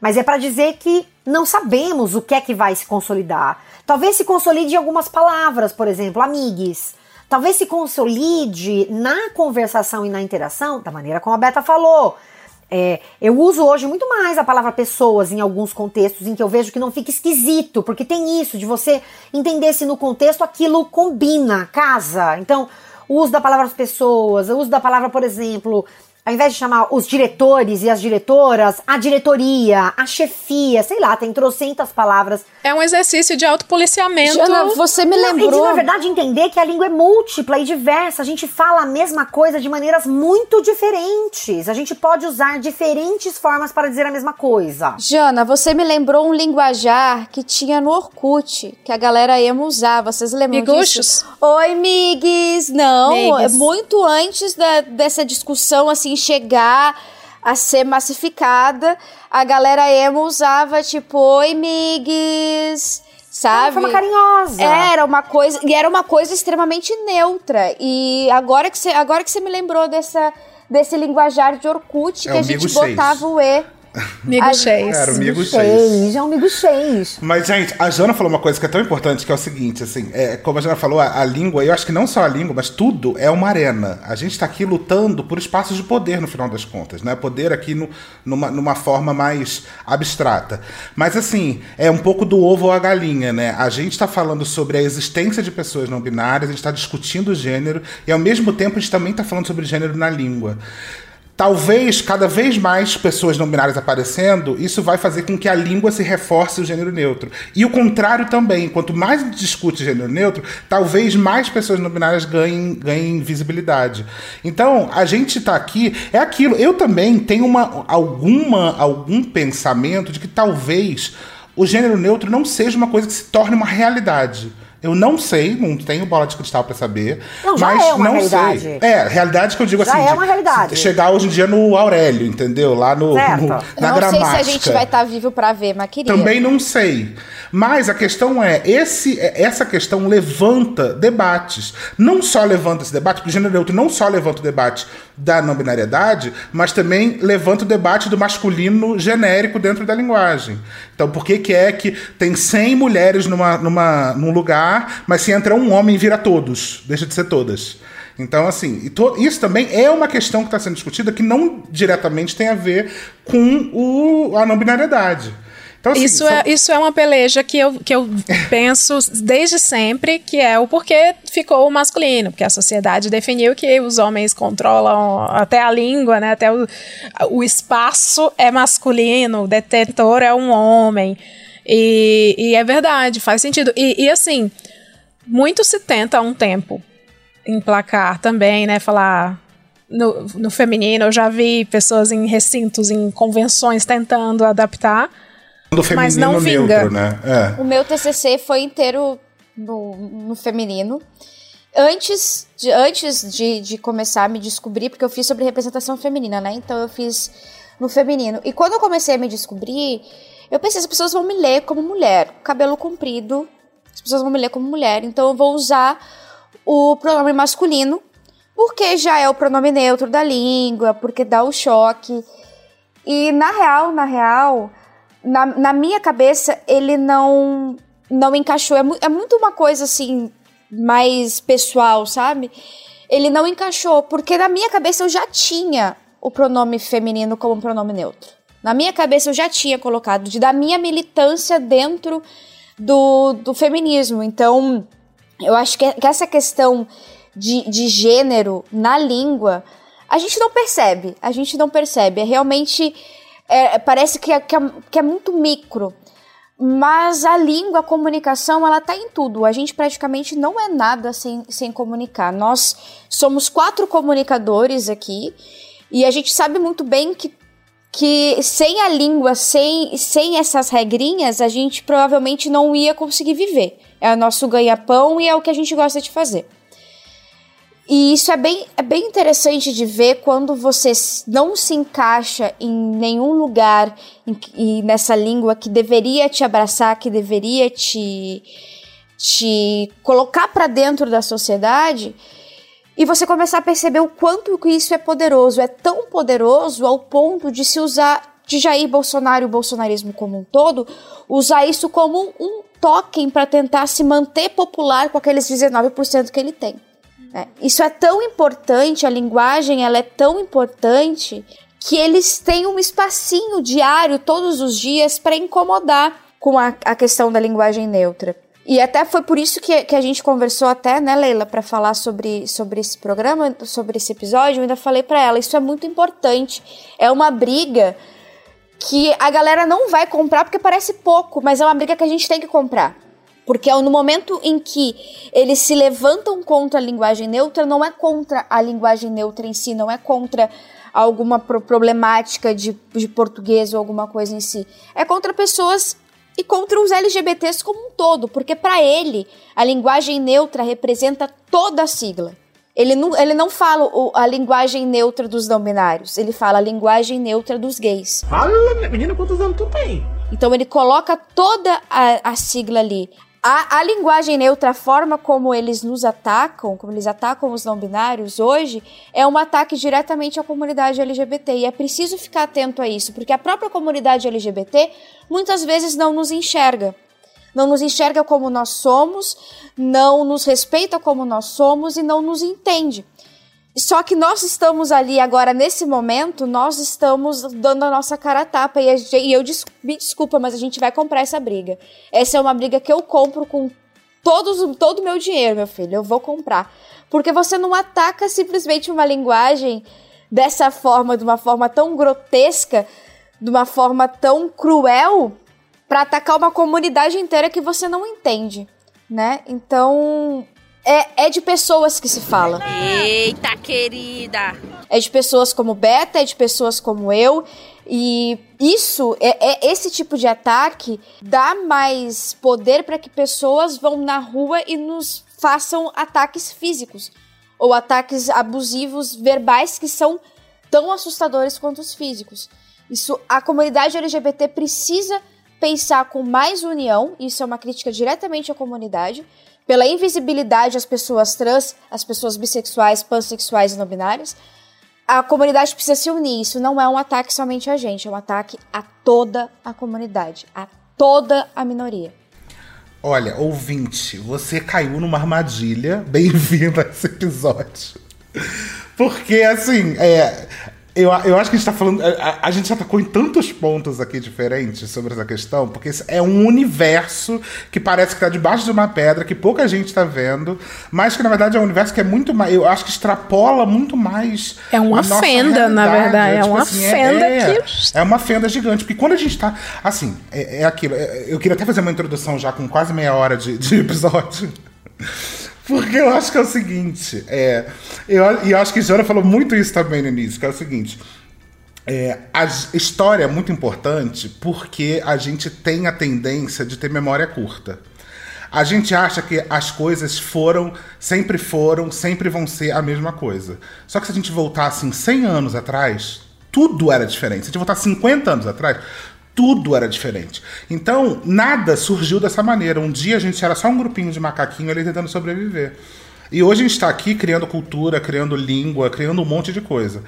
Mas é para dizer que não sabemos o que é que vai se consolidar. Talvez se consolide em algumas palavras, por exemplo, amigues. Talvez se consolide na conversação e na interação, da maneira como a Beta falou. É, eu uso hoje muito mais a palavra pessoas em alguns contextos em que eu vejo que não fica esquisito, porque tem isso de você entender se no contexto aquilo combina, casa. Então, o uso da palavra pessoas, o uso da palavra, por exemplo, ao invés de chamar os diretores e as diretoras, a diretoria, a chefia, sei lá, tem trocentas palavras. É um exercício de autopoliciamento. Jana, você me lembrou. E de, na verdade, entender que a língua é múltipla e diversa. A gente fala a mesma coisa de maneiras muito diferentes. A gente pode usar diferentes formas para dizer a mesma coisa. Jana, você me lembrou um linguajar que tinha no Orkut, que a galera emo usava. Vocês lembram Miguxos? disso? Oi, migues! Não, Migues. é muito antes da- dessa discussão, assim, chegar a ser massificada, a galera emo usava, tipo, oi, migues! De Sabe? forma carinhosa. Era uma coisa, e era uma coisa extremamente neutra. E agora que você, agora que você me lembrou dessa desse linguajar de Orkut É que a gente botava o e. Amigo A- Chase. Era o amigo seis. Cheis, é um amigo cheis. Mas, gente, a Jana falou uma coisa que é tão importante, que é o seguinte, assim, é, como a Jana falou, a, a língua, eu acho que não só a língua, mas tudo é uma arena. A gente está aqui lutando por espaços de poder, no final das contas, né? Poder aqui no, numa, numa forma mais abstrata. Mas, assim, é um pouco do ovo ou a galinha, né? A gente está falando sobre a existência de pessoas não binárias, a gente está discutindo o gênero, e ao mesmo tempo a gente também está falando sobre gênero na língua. Talvez cada vez mais pessoas não binárias aparecendo, isso vai fazer com que a língua se reforce o gênero neutro. E o contrário também. Quanto mais discute gênero neutro, talvez mais pessoas não binárias ganhem, ganhem visibilidade. Então, a gente tá aqui. É aquilo. Eu também tenho uma, alguma, algum pensamento de que talvez o gênero neutro não seja uma coisa que se torne uma realidade. Eu não sei, não tenho bola de cristal pra saber. Não, já mas é uma não realidade. sei. É, realidade que eu digo Já assim. é de- uma realidade. Chegar hoje em dia no Aurélio, entendeu? Lá no, Certo. no- na não gramática. sei se a gente vai estar vivo pra ver, mas queria. Também não sei. Mas a questão é, esse, é- essa questão levanta debates. Não só levanta esse debate, porque o gênero neutro não só levanta o debate da não binariedade, mas também levanta o debate do masculino genérico dentro da linguagem. Então, por que, que é que tem 100 mulheres numa, numa, num lugar, mas se entra um homem vira todos, deixa de ser todas? Então, assim, e isso também é uma questão que está sendo discutida que não diretamente tem a ver com o, a não binariedade. Então, assim, Isso são- é, isso é uma peleja que eu, que eu penso desde sempre, que é o porquê ficou o masculino, porque a sociedade definiu que os homens controlam até a língua, né, até o, o espaço é masculino, o detentor é um homem. E, e é verdade, faz sentido. E, e assim, muito se tenta há um tempo emplacar também, né, falar no, no feminino, eu já vi pessoas em recintos, em convenções tentando adaptar, do feminino mas não neutro, vinga. né? É. O meu TCC foi inteiro no, no feminino. Antes, de, antes de, de começar a me descobrir, porque eu fiz sobre representação feminina, né? Então eu fiz no feminino. E quando eu comecei a me descobrir, eu pensei, as pessoas vão me ler como mulher. Cabelo comprido, as pessoas vão me ler como mulher. Então eu vou usar o pronome masculino, porque já é o pronome neutro da língua, porque dá o choque. E na real, na real, na, na minha cabeça, ele não não encaixou. É, mu- é muito uma coisa assim, mais pessoal, sabe? Ele não encaixou, porque na minha cabeça eu já tinha o pronome feminino como um pronome neutro. Na minha cabeça eu já tinha colocado, de, da minha militância dentro do, do feminismo. Então, eu acho que, que essa questão de, de gênero na língua, a gente não percebe. A gente não percebe. É realmente. é, parece que é, que, é, que é muito micro. Mas a língua, a comunicação, ela tá em tudo. A gente praticamente não é nada sem, sem comunicar. Nós somos quatro comunicadores aqui e a gente sabe muito bem que, que sem a língua, sem, sem essas regrinhas, a gente provavelmente não ia conseguir viver. É o nosso ganha-pão e é o que a gente gosta de fazer. E isso é bem, é bem interessante de ver quando você não se encaixa em nenhum lugar em nessa língua que deveria te abraçar, que deveria te, te colocar para dentro da sociedade, e você começar a perceber o quanto que isso é poderoso. É tão poderoso ao ponto de se usar, de Jair Bolsonaro e o bolsonarismo como um todo, usar isso como um token para tentar se manter popular com aqueles 19% que ele tem. É, isso é tão importante, a linguagem ela é tão importante que eles têm um espacinho diário todos os dias para incomodar com a, a questão da linguagem neutra. E até foi por isso que, que a gente conversou até, né, Leila, para falar sobre, sobre esse programa, sobre esse episódio. Eu ainda falei para ela, isso é muito importante. É uma briga que a galera não vai comprar porque parece pouco, mas é uma briga que a gente tem que comprar. Porque no momento em que eles se levantam contra a linguagem neutra, não é contra a linguagem neutra em si, não é contra alguma pro problemática de, de português ou alguma coisa em si. É contra pessoas e contra os LGBTs como um todo, porque para ele a linguagem neutra representa toda a sigla. Ele não, ele não fala a linguagem neutra dos não binários, ele fala a linguagem neutra dos gays. Fala, menina, quantos anos tu tem? Então ele coloca toda a, a sigla ali. A, a, linguagem neutra, a forma como eles nos atacam, como eles atacam os não binários hoje, é um ataque diretamente à comunidade LGBT. E é preciso ficar atento a isso, porque a própria comunidade LGBT muitas vezes não nos enxerga. Não nos enxerga como nós somos, não nos respeita como nós somos e não nos entende. Só que nós estamos ali agora, nesse momento, nós estamos dando a nossa cara a tapa. E, a, e eu me desculpa, mas a gente vai comprar essa briga. Essa é uma briga que eu compro com todos, todo o meu dinheiro, meu filho. Eu vou comprar. Porque você não ataca simplesmente uma linguagem dessa forma, de uma forma tão grotesca, de uma forma tão cruel, para atacar uma comunidade inteira que você não entende, né? Então, é, é de pessoas que se fala. Eita, querida! É de pessoas como Beta, é de pessoas como eu. E isso, é, é esse tipo de ataque dá mais poder para que pessoas vão na rua e nos façam ataques físicos ou ataques abusivos verbais que são tão assustadores quanto os físicos. Isso a comunidade LGBT precisa pensar com mais união, isso é uma crítica diretamente à comunidade, pela invisibilidade às pessoas trans, às pessoas bissexuais, pansexuais e não binárias. A comunidade precisa se unir. Isso não é um ataque somente a gente, é um ataque a toda a comunidade, a toda a minoria. Olha, ouvinte, você caiu numa armadilha. Bem-vindo a esse episódio. Porque, assim, é, eu, eu acho que a gente tá falando. A, a, gente já tocou em tantos pontos aqui diferentes sobre essa questão, porque é um universo que parece que tá debaixo de uma pedra, que pouca gente tá vendo, mas que na verdade é um universo que é muito mais. Eu acho que extrapola muito mais. É uma fenda, na verdade. É, tipo uma assim, é, fenda é, que. É uma fenda gigante. Porque quando a gente tá. Assim, é, é aquilo. É, eu queria até fazer uma introdução já com quase meia hora de, de episódio. Porque eu acho que é o seguinte, é, eu, e eu acho que Jana falou muito isso também no início, que é o seguinte. É, a história é muito importante porque a gente tem a tendência de ter memória curta. A gente acha que as coisas foram, sempre foram, sempre vão ser a mesma coisa. Só que se a gente voltar assim 100 anos atrás, tudo era diferente. Se a gente voltar 50 anos atrás, tudo era diferente. Então, nada surgiu dessa maneira. Um dia a gente era só um grupinho de macaquinho ali tentando sobreviver. E hoje a gente está aqui criando cultura, criando língua, criando um monte de coisa.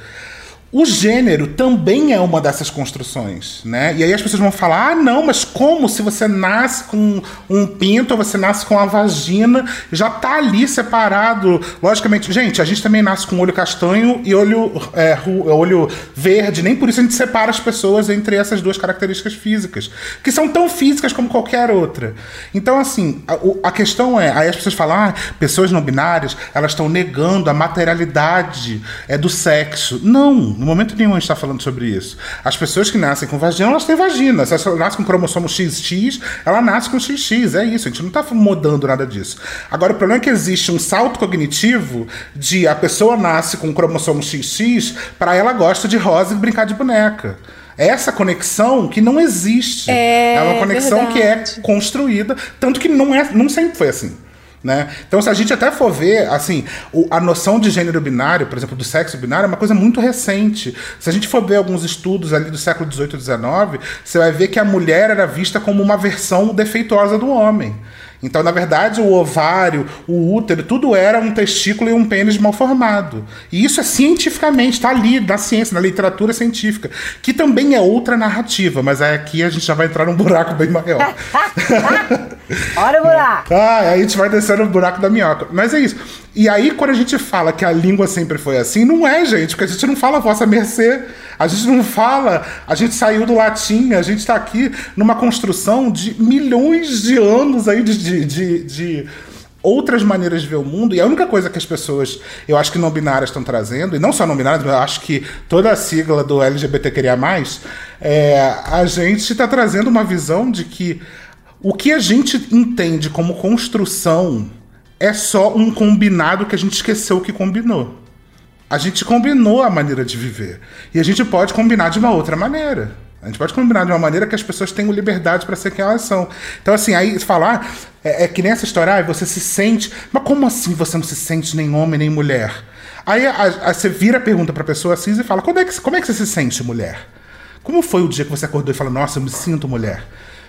O gênero também é uma dessas construções, né? E aí as pessoas vão falar: ah, não, mas como se você nasce com um pinto ou você nasce com a vagina, já tá ali separado. Logicamente, gente, a gente também nasce com olho castanho e olho, é, olho verde, nem por isso a gente separa as pessoas entre essas duas características físicas, que são tão físicas como qualquer outra. Então, assim, a, a questão é: aí as pessoas falam, ah, pessoas não binárias, elas estão negando a materialidade é, do sexo. Não no momento nenhum a gente está falando sobre isso. As pessoas que nascem com vagina, elas têm vagina. Se ela nasce com cromossomo XX, ela nasce com XX. É isso. A gente não está mudando nada disso. Agora, o problema é que existe um salto cognitivo de a pessoa nasce com cromossomo XX, para ela gosta de rosa e brincar de boneca essa conexão que não existe. É, é uma conexão verdade. que é construída, tanto que não é, não sempre foi assim. Né? Então, se a gente até for ver, assim, o, a noção de gênero binário, por exemplo, do sexo binário, é uma coisa muito recente. Se a gente for ver alguns estudos ali do século XVIII e XIX, você vai ver que a mulher era vista como uma versão defeituosa do homem. Então, na verdade, o ovário, o útero, tudo era um testículo e um pênis mal formado. E isso é cientificamente, está ali, na ciência, na literatura científica, que também é outra narrativa, mas aqui a gente já vai entrar num buraco bem maior. Olha o buraco! ah, aí a gente vai descer no buraco da minhoca. Mas é isso. E aí, quando a gente fala que a língua sempre foi assim, não é, gente, porque a gente não fala vossa mercê. A gente não fala, a gente saiu do latim, a gente está aqui numa construção de milhões de anos aí de, de, de, de outras maneiras de ver o mundo. E a única coisa que as pessoas, eu acho que não binárias estão trazendo, e não só não binárias, mas eu acho que toda a sigla do LGBT queria mais, é, a gente está trazendo uma visão de que o que a gente entende como construção é só um combinado que a gente esqueceu que combinou. A gente combinou a maneira de viver. E a gente pode combinar de uma outra maneira. A gente pode combinar de uma maneira que as pessoas tenham liberdade para ser quem elas são. Então, assim, aí falar é, é que nem essa história, ah, você se sente. Mas como assim você não se sente nem homem nem mulher? Aí a, a, você vira a pergunta pra pessoa assim e fala: como é, que, como é que você se sente mulher? Como foi o dia que você acordou e falou: nossa, eu me sinto mulher?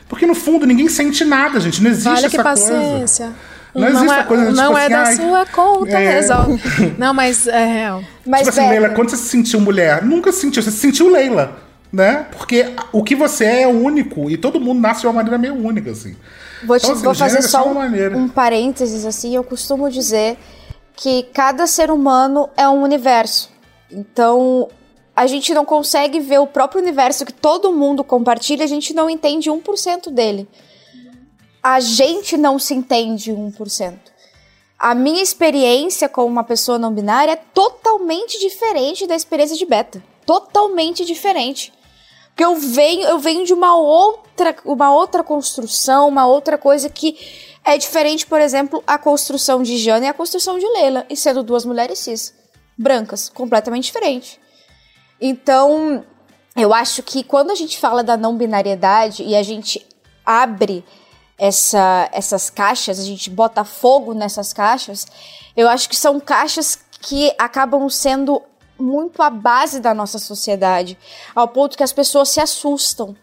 Porque no fundo ninguém sente nada, gente. Não existe Olha essa que paciência. coisa. Não, existe não é, coisa tipo não é assim, da ai, sua conta, é. resolve. Não, mas é real. Mas, tipo assim, Beca, Leila, quando você se sentiu mulher? Nunca se sentiu, você se sentiu Leila, né? Porque o que você é é único e todo mundo nasce de uma maneira meio única, assim. Vou, te- Então, assim, vou fazer é só maneira. um, um parênteses assim. Eu costumo dizer que cada ser humano é um universo. Então, a gente não consegue ver o próprio universo que todo mundo compartilha, a gente não entende 1% dele. A gente não se entende 1%. A minha experiência como uma pessoa não binária é totalmente diferente da experiência de beta. Totalmente diferente. Porque eu venho, eu venho de uma outra, uma outra construção, uma outra coisa que é diferente, por exemplo, a construção de Jana e a construção de Leila, e sendo duas mulheres cis, brancas, completamente diferente. Então, eu acho que quando a gente fala da não binariedade e a gente abre essa, essas caixas, a gente bota fogo nessas caixas, eu acho que são caixas que acabam sendo muito a base da nossa sociedade, ao ponto que as pessoas se assustam.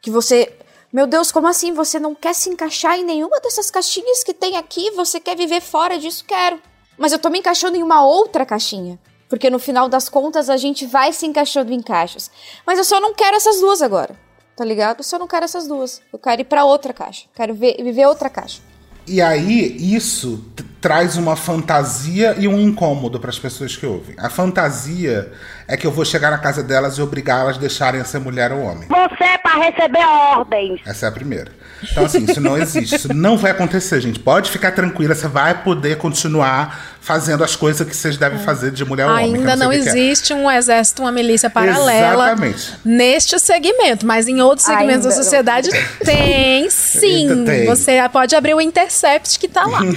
Que você, meu Deus, como assim? Você não quer se encaixar em nenhuma dessas caixinhas que tem aqui? Você quer viver fora disso? Quero. Mas eu tô me encaixando em uma outra caixinha. Porque no final das contas a gente vai se encaixando em caixas. Mas eu só não quero essas duas agora. Tá ligado? Eu só não quero essas duas. Eu quero ir pra outra caixa. Quero ver, viver outra caixa. E aí, isso traz uma fantasia e um incômodo para as pessoas que ouvem. A fantasia é que eu vou chegar na casa delas e obrigá-las a deixarem ser mulher ou homem. Você é pra receber ordens. Essa é a primeira. Então, assim, isso não existe. Isso não vai acontecer, gente. Pode ficar tranquila, você vai poder continuar fazendo as coisas que vocês devem fazer de mulher ou homem. Ainda não o que que é. existe um exército, uma milícia paralela Exatamente. neste segmento, mas em outros segmentos da Ainda não. sociedade tem sim. Ainda tem. Você pode abrir o Intercept que tá lá.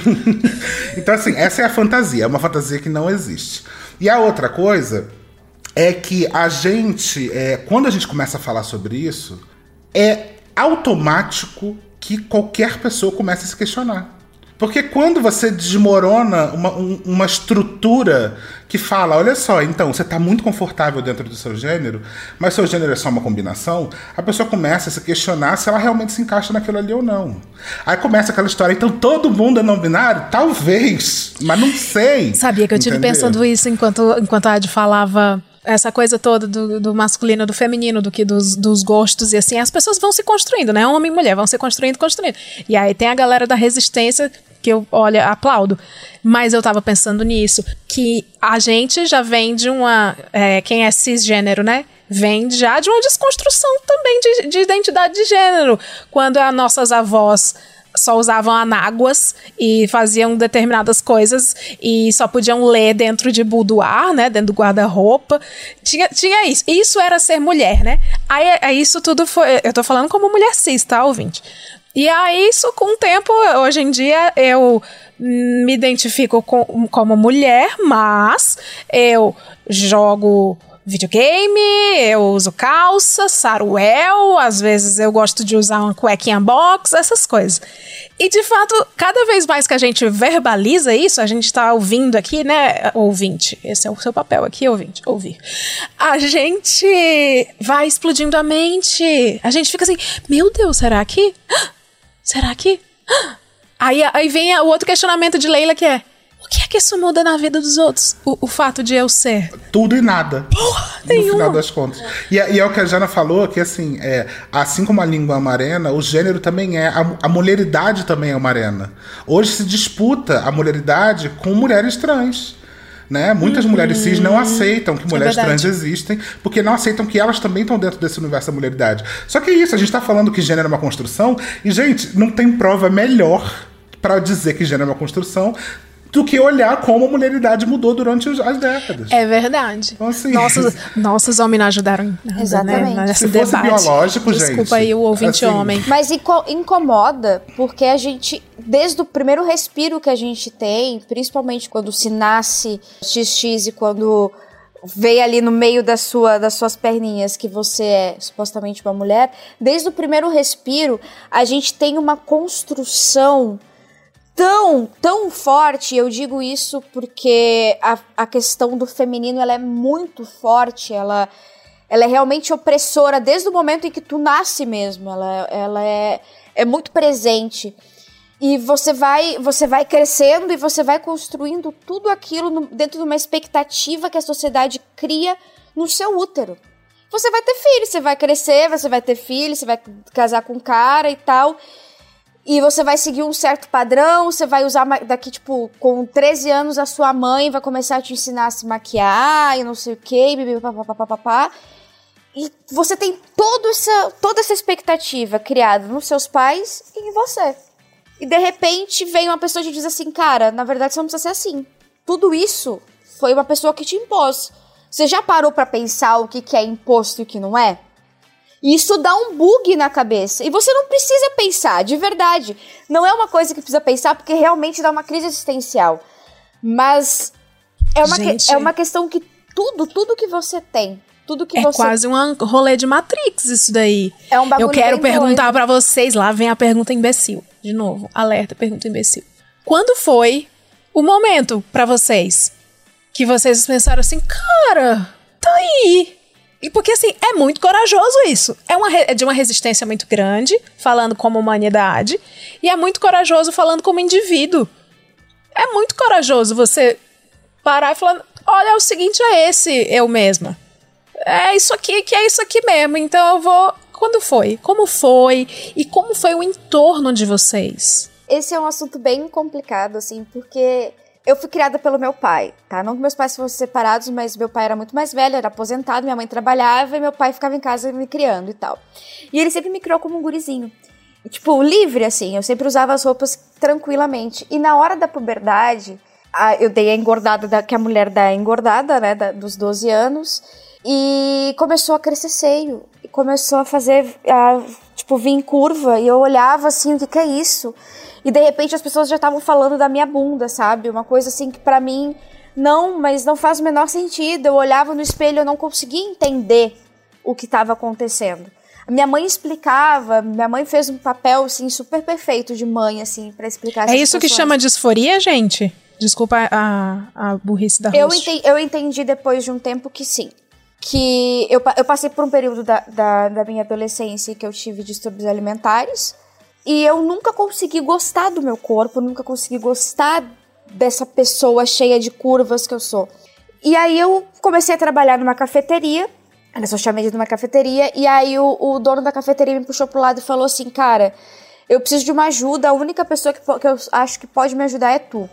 Então, assim, essa é a fantasia. É uma fantasia que não existe. E a outra coisa é que a gente, é, quando a gente começa a falar sobre isso, é automático que qualquer pessoa comece a se questionar. Porque quando você desmorona uma, um- uma estrutura que fala, olha só, então, você está muito confortável dentro do seu gênero, mas seu gênero é só uma combinação, a pessoa começa a se questionar se ela realmente se encaixa naquilo ali ou não. Aí começa aquela história, então todo mundo é não binário? Talvez, mas não sei. Sabia que eu tive Entendeu? pensando isso enquanto, enquanto a Adi falava essa coisa toda do, do masculino, do feminino, do que dos, dos gostos e assim, as pessoas vão se construindo, né? Homem e mulher vão se construindo, construindo. E aí tem a galera da resistência que eu, olha, aplaudo. Mas eu tava pensando nisso, que a gente já vem de uma. é, quem é cisgênero, né? Vem já de uma desconstrução também de, de identidade de gênero. Quando as nossas avós só usavam anáguas e faziam determinadas coisas e só podiam ler dentro de boudoir, né? Dentro do guarda-roupa. Tinha, tinha isso. Isso era ser mulher, né? Aí, aí isso tudo foi. Eu tô falando como mulher cis, tá, ouvinte? E aí, isso com o tempo, hoje em dia, eu me identifico com- como mulher, mas eu jogo videogame, eu uso calça, saruel, às vezes eu gosto de usar uma cuequinha box, essas coisas. E de fato, cada vez mais que a gente verbaliza isso, a gente tá ouvindo aqui, né, ouvinte, esse é o seu papel aqui, ouvinte, ouvir. A gente vai explodindo a mente, a gente fica assim, meu Deus, será que... Será que... Aí, aí vem o outro questionamento de Leila que é, o que é que isso muda na vida dos outros? O, o fato de eu ser tudo e nada. no nenhuma. final das contas. E, é- e é o que a Jana falou, que assim, é, assim como a língua é uma arena, o gênero também é, a, a mulheridade também é uma arena. Hoje se disputa a mulheridade com mulheres trans. Né? Muitas mulheres cis não aceitam que mulheres verdade. trans existem, porque não aceitam que elas também estão dentro desse universo da mulheridade. Só que é isso, a gente tá falando que gênero é uma construção, e, gente, não tem prova melhor pra dizer que gênero é uma construção do que olhar como a mulheridade mudou durante as décadas. É verdade. Então, assim, Nossos, nossos homens não ajudaram nada, Exatamente. né? Nesse Se fosse debate. biológico, gente, Desculpa aí o ouvinte assim, homem. Mas inco- incomoda porque a gente, desde o primeiro respiro que a gente tem, principalmente quando se nasce XX e quando vem ali no meio da sua, das suas perninhas que você é supostamente uma mulher, desde o primeiro respiro, a gente tem uma construção tão, tão forte. Eu digo isso porque a, a questão do feminino ela é muito forte, ela, ela é realmente opressora desde o momento em que tu nasce mesmo. Ela, ela é, é muito presente. E você vai, você vai crescendo e você vai construindo tudo aquilo no- dentro de uma expectativa que a sociedade cria no seu útero. Você vai ter filho, você vai crescer, você vai ter filho, você vai casar com um cara e tal. E você vai seguir um certo padrão, você vai usar daqui, tipo, com 13 anos a sua mãe vai começar a te ensinar a se maquiar e não sei o quê, bibi, papapá. E você tem todo essa, toda essa expectativa criada nos seus pais e em você. E de repente vem uma pessoa e te diz assim, cara, na verdade você não precisa ser assim. Tudo isso foi uma pessoa que te impôs. Você já parou pra pensar o que, que é imposto e o que não é? Isso dá um bug na cabeça. E você não precisa pensar, de verdade. Não é uma coisa que precisa pensar, porque realmente dá uma crise existencial. Mas é uma, que- Gente. é uma questão que tudo, tudo que você tem, tudo que É você quase um rolê de Matrix isso daí. É um bagulho Eu quero perguntar pra vocês, lá vem a pergunta imbecil. De novo, alerta, pergunta imbecil. Quando foi o momento pra vocês que vocês pensaram assim, cara, tá aí. E porque assim, é muito corajoso isso. É, uma, é de uma resistência muito grande, falando como humanidade, e é muito corajoso falando como indivíduo. É muito corajoso você parar e falar: olha, o seguinte é esse, eu mesma é isso aqui, que é isso aqui mesmo. Então eu vou. Quando foi? Como foi? E como foi o entorno de vocês? Esse é um assunto bem complicado, assim, porque eu fui criada pelo meu pai, tá? Não que meus pais fossem separados, mas meu pai era muito mais velho, era aposentado, minha mãe trabalhava e meu pai ficava em casa me criando e tal. E ele sempre me criou como um gurizinho. Tipo, livre, assim, eu sempre usava as roupas tranquilamente. E na hora da puberdade, a- eu dei a engordada da, que a mulher dá a engordada, né, da- dos 12 anos. E começou a crescer seio. E começou a fazer, a, tipo, vir em curva. E eu olhava assim, o que, que é isso? E de repente as pessoas já estavam falando da minha bunda, sabe? Uma coisa assim que pra mim, não, mas não faz o menor sentido. Eu olhava no espelho, eu não conseguia entender o que estava acontecendo. Minha mãe explicava, minha mãe fez um papel assim super perfeito de mãe assim para explicar É isso que chama disforia, gente? Desculpa a, a burrice da Eu, host. enten- eu entendi depois de um tempo que sim. Que eu, eu passei por um período da, da, da minha adolescência que eu tive distúrbios alimentares. E eu nunca consegui gostar do meu corpo, nunca consegui gostar dessa pessoa cheia de curvas que eu sou. E aí eu comecei a trabalhar numa cafeteria, era social media numa cafeteria, e aí o, o dono da cafeteria me puxou pro lado e falou assim, cara, eu preciso de uma ajuda, a única pessoa que, que eu acho que pode me ajudar é tu.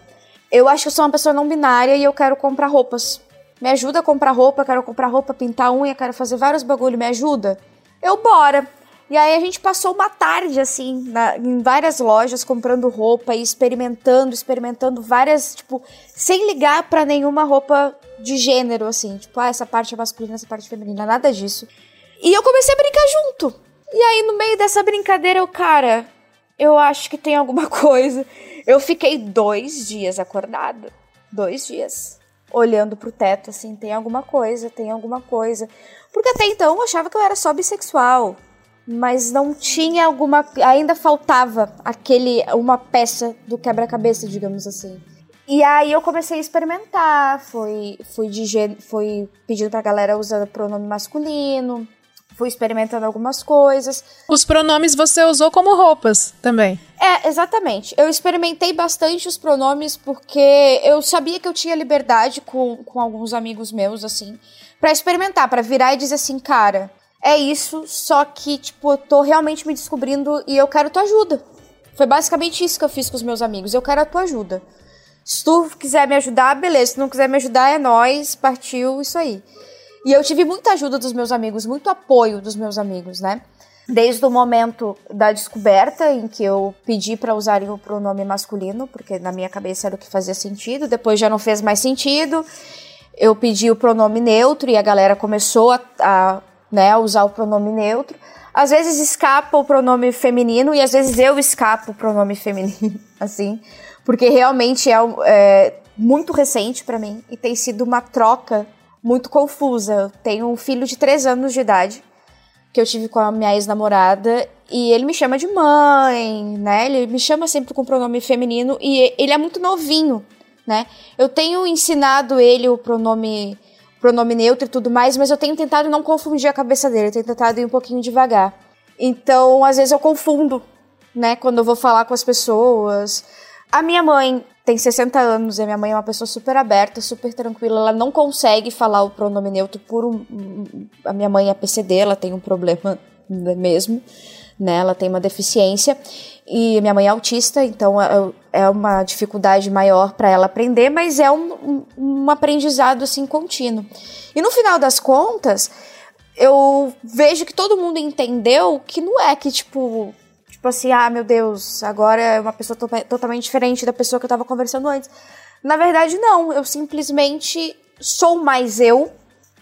Eu acho que eu sou uma pessoa não binária e eu quero comprar roupas. Me ajuda a comprar roupa, quero comprar roupa, pintar unha, quero fazer vários bagulho, me ajuda? Eu, bora. E aí a gente passou uma tarde, assim, na- em várias lojas, comprando roupa e experimentando, experimentando várias, tipo, sem ligar pra nenhuma roupa de gênero, assim. Tipo, ah, essa parte é masculina, essa parte é feminina, nada disso. E eu comecei a brincar junto. E aí, no meio dessa brincadeira, eu, cara, eu acho que tem alguma coisa. Eu fiquei dois dias acordada. Dois dias. Olhando pro teto, assim, tem alguma coisa, tem alguma coisa. Porque até então eu achava que eu era só bissexual. Mas não tinha alguma. Ainda faltava aquele. uma peça do quebra-cabeça, digamos assim. E aí eu comecei a experimentar. Fui, fui, de, fui pedindo pra galera usar pronome masculino. Fui experimentando algumas coisas. Os pronomes você usou como roupas também. É, exatamente. Eu experimentei bastante os pronomes porque eu sabia que eu tinha liberdade com, com alguns amigos meus, assim, pra experimentar, pra virar e dizer assim, cara, é isso, só que, tipo, eu tô realmente me descobrindo e eu quero tua ajuda. Foi basicamente isso que eu fiz com os meus amigos. Eu quero a tua ajuda. Se tu quiser me ajudar, beleza. Se não quiser me ajudar, é nós, partiu, isso aí. E eu tive muita ajuda dos meus amigos, muito apoio dos meus amigos, né? Desde o momento da descoberta, em que eu pedi para usarem o pronome masculino, porque na minha cabeça era o que fazia sentido, depois já não fez mais sentido. Eu pedi o pronome neutro e a galera começou a, a né, usar o pronome neutro. Às vezes escapa o pronome feminino e às vezes eu escapo o pronome feminino, assim, porque realmente é, é muito recente para mim e tem sido uma troca muito confusa. Eu tenho um filho de 3 anos de idade que eu tive com a minha ex-namorada e ele me chama de mãe, né? Ele me chama sempre com pronome feminino e ele é muito novinho, né? Eu tenho ensinado ele o pronome pronome neutro e tudo mais, mas eu tenho tentado não confundir a cabeça dele, eu tenho tentado ir um pouquinho devagar. Então, às vezes eu confundo, né, quando eu vou falar com as pessoas. A minha mãe tem 60 anos e a minha mãe é uma pessoa super aberta, super tranquila. Ela não consegue falar o pronome neutro por um. A minha mãe é PCD, ela tem um problema mesmo, né? Ela tem uma deficiência. E minha mãe é autista, então é, é uma dificuldade maior para ela aprender, mas é um, um, aprendizado assim contínuo. E no final das contas, eu vejo que todo mundo entendeu que não é que, tipo, tipo assim, ah, meu Deus, agora é uma pessoa to totalmente diferente da pessoa que eu tava conversando antes. Na verdade, não. Eu simplesmente sou mais eu,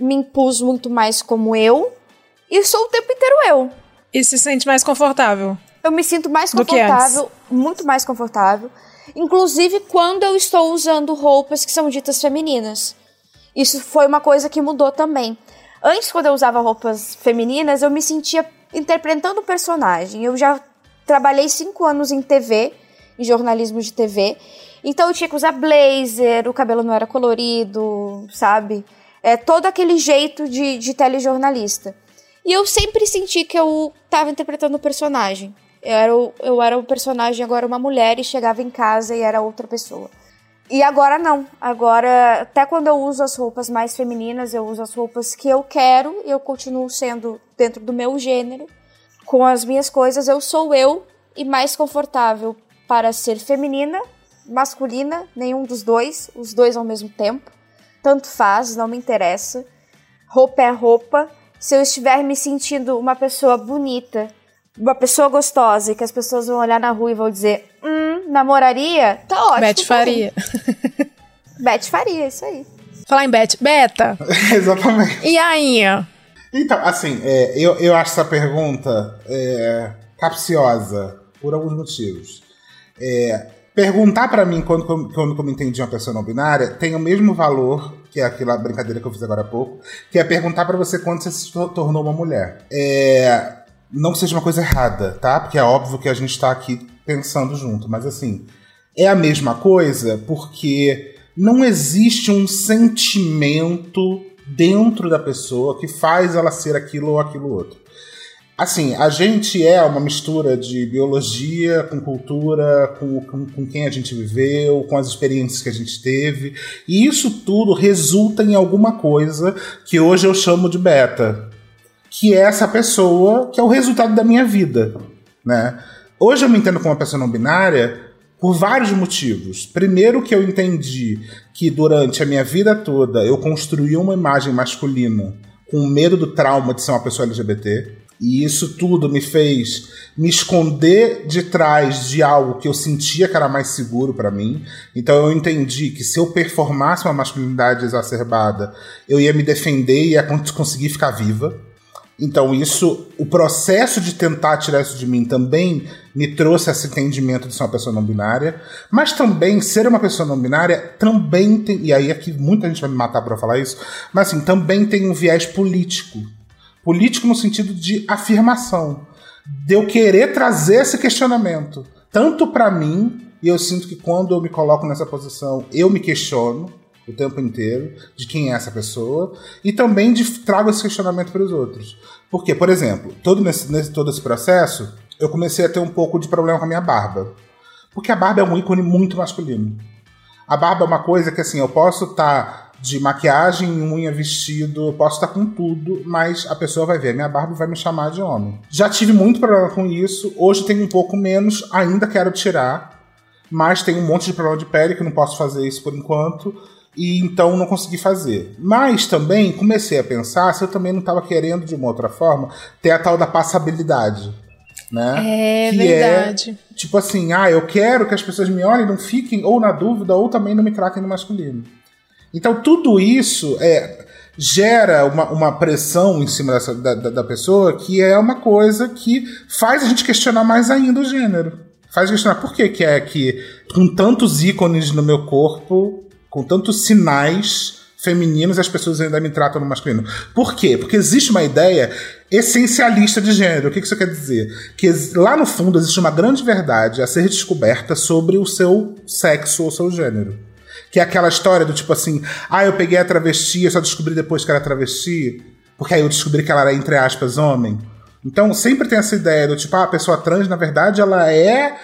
me impus muito mais como eu e sou o tempo inteiro eu. E se sente mais confortável? Eu me sinto mais confortável, muito mais confortável. Inclusive quando eu estou usando roupas que são ditas femininas. Isso foi uma coisa que mudou também. Antes, quando eu usava roupas femininas, eu me sentia interpretando o personagem. Eu já trabalhei cinco anos em TV, em jornalismo de TV. Então eu tinha que usar blazer, o cabelo não era colorido, sabe? É todo aquele jeito de, de telejornalista. E eu sempre senti que eu estava interpretando o personagem. Eu era, o, eu era o personagem, agora uma mulher, e chegava em casa e era outra pessoa. E agora não. Agora, até quando eu uso as roupas mais femininas, eu uso as roupas que eu quero e eu continuo sendo dentro do meu gênero com as minhas coisas, eu sou eu e mais confortável para ser feminina, masculina, nenhum dos dois, os dois ao mesmo tempo. Tanto faz, não me interessa. Roupa é roupa. Se eu estiver me sentindo uma pessoa bonita, uma pessoa gostosa e que as pessoas vão olhar na rua e vão dizer, hum, namoraria? Tá ótimo. Beth Faria. Beth Faria, isso aí. Falar em Beth. Beta. Exatamente. E aí? Então, assim, é, eu, eu acho essa pergunta é, capciosa por alguns motivos. É, perguntar para mim quando, quando eu me entendi uma pessoa não binária tem o mesmo valor que é aquela brincadeira que eu fiz agora há pouco, que é perguntar para você quando você se tornou uma mulher. É, não que seja uma coisa errada, tá? Porque é óbvio que a gente tá aqui pensando junto, mas assim, é a mesma coisa porque não existe um sentimento dentro da pessoa que faz ela ser aquilo ou aquilo outro. Assim, a gente é uma mistura de biologia com cultura, com, com, com, quem a gente viveu, com as experiências que a gente teve, e isso tudo resulta em alguma coisa que hoje eu chamo de beta, que é essa pessoa que é o resultado da minha vida, né? Hoje eu me entendo como uma pessoa não binária por vários motivos. Primeiro, que eu entendi que durante a minha vida toda eu construí uma imagem masculina com medo do trauma de ser uma pessoa LGBT. E isso tudo me fez me esconder de trás de algo que eu sentia que era mais seguro para mim. Então eu entendi que se eu performasse uma masculinidade exacerbada, eu ia me defender e ia conseguir ficar viva. Então, isso, o processo de tentar tirar isso de mim também me trouxe esse entendimento de ser uma pessoa não binária, mas também ser uma pessoa não binária também tem, e aí aqui muita gente vai me matar para falar isso, mas assim, também tem um viés político. Político no sentido de afirmação, de eu querer trazer esse questionamento, tanto para mim, e eu sinto que quando eu me coloco nessa posição, eu me questiono, o tempo inteiro de quem é essa pessoa e também de trago esse questionamento para os outros. Porque, por exemplo, todo nesse, nesse todo esse processo, eu comecei a ter um pouco de problema com a minha barba. Porque a barba é um ícone muito masculino. A barba é uma coisa que assim, eu posso estar tá de maquiagem, unha, vestido, posso estar com tudo, mas a pessoa vai ver a minha barba e vai me chamar de homem. Já tive muito problema com isso, hoje tenho um pouco menos, ainda quero tirar, mas tem um monte de problema de pele que não posso fazer isso por enquanto. E então não consegui fazer. Mas também comecei a pensar se eu também não estava querendo, de uma outra forma, ter a tal da passabilidade. Né? É que verdade. É, tipo assim, ah, eu quero que as pessoas me olhem, não fiquem ou na dúvida, ou também não me tratem no masculino. Então tudo isso é, gera uma, uma pressão em cima dessa, da, da pessoa que é uma coisa que faz a gente questionar mais ainda o gênero. Faz questionar por que, que é que, com tantos ícones no meu corpo, com tantos sinais femininos, as pessoas ainda me tratam no masculino. Por quê? Porque existe uma ideia essencialista de gênero. O que isso quer dizer? Que lá no fundo existe uma grande verdade a ser descoberta sobre o seu sexo ou seu gênero. Que é aquela história do tipo assim, ah, eu peguei a travesti, eu só descobri depois que era travesti, porque aí eu descobri que ela era, entre aspas, homem. Então sempre tem essa ideia do tipo, ah, a pessoa trans, na verdade, ela é.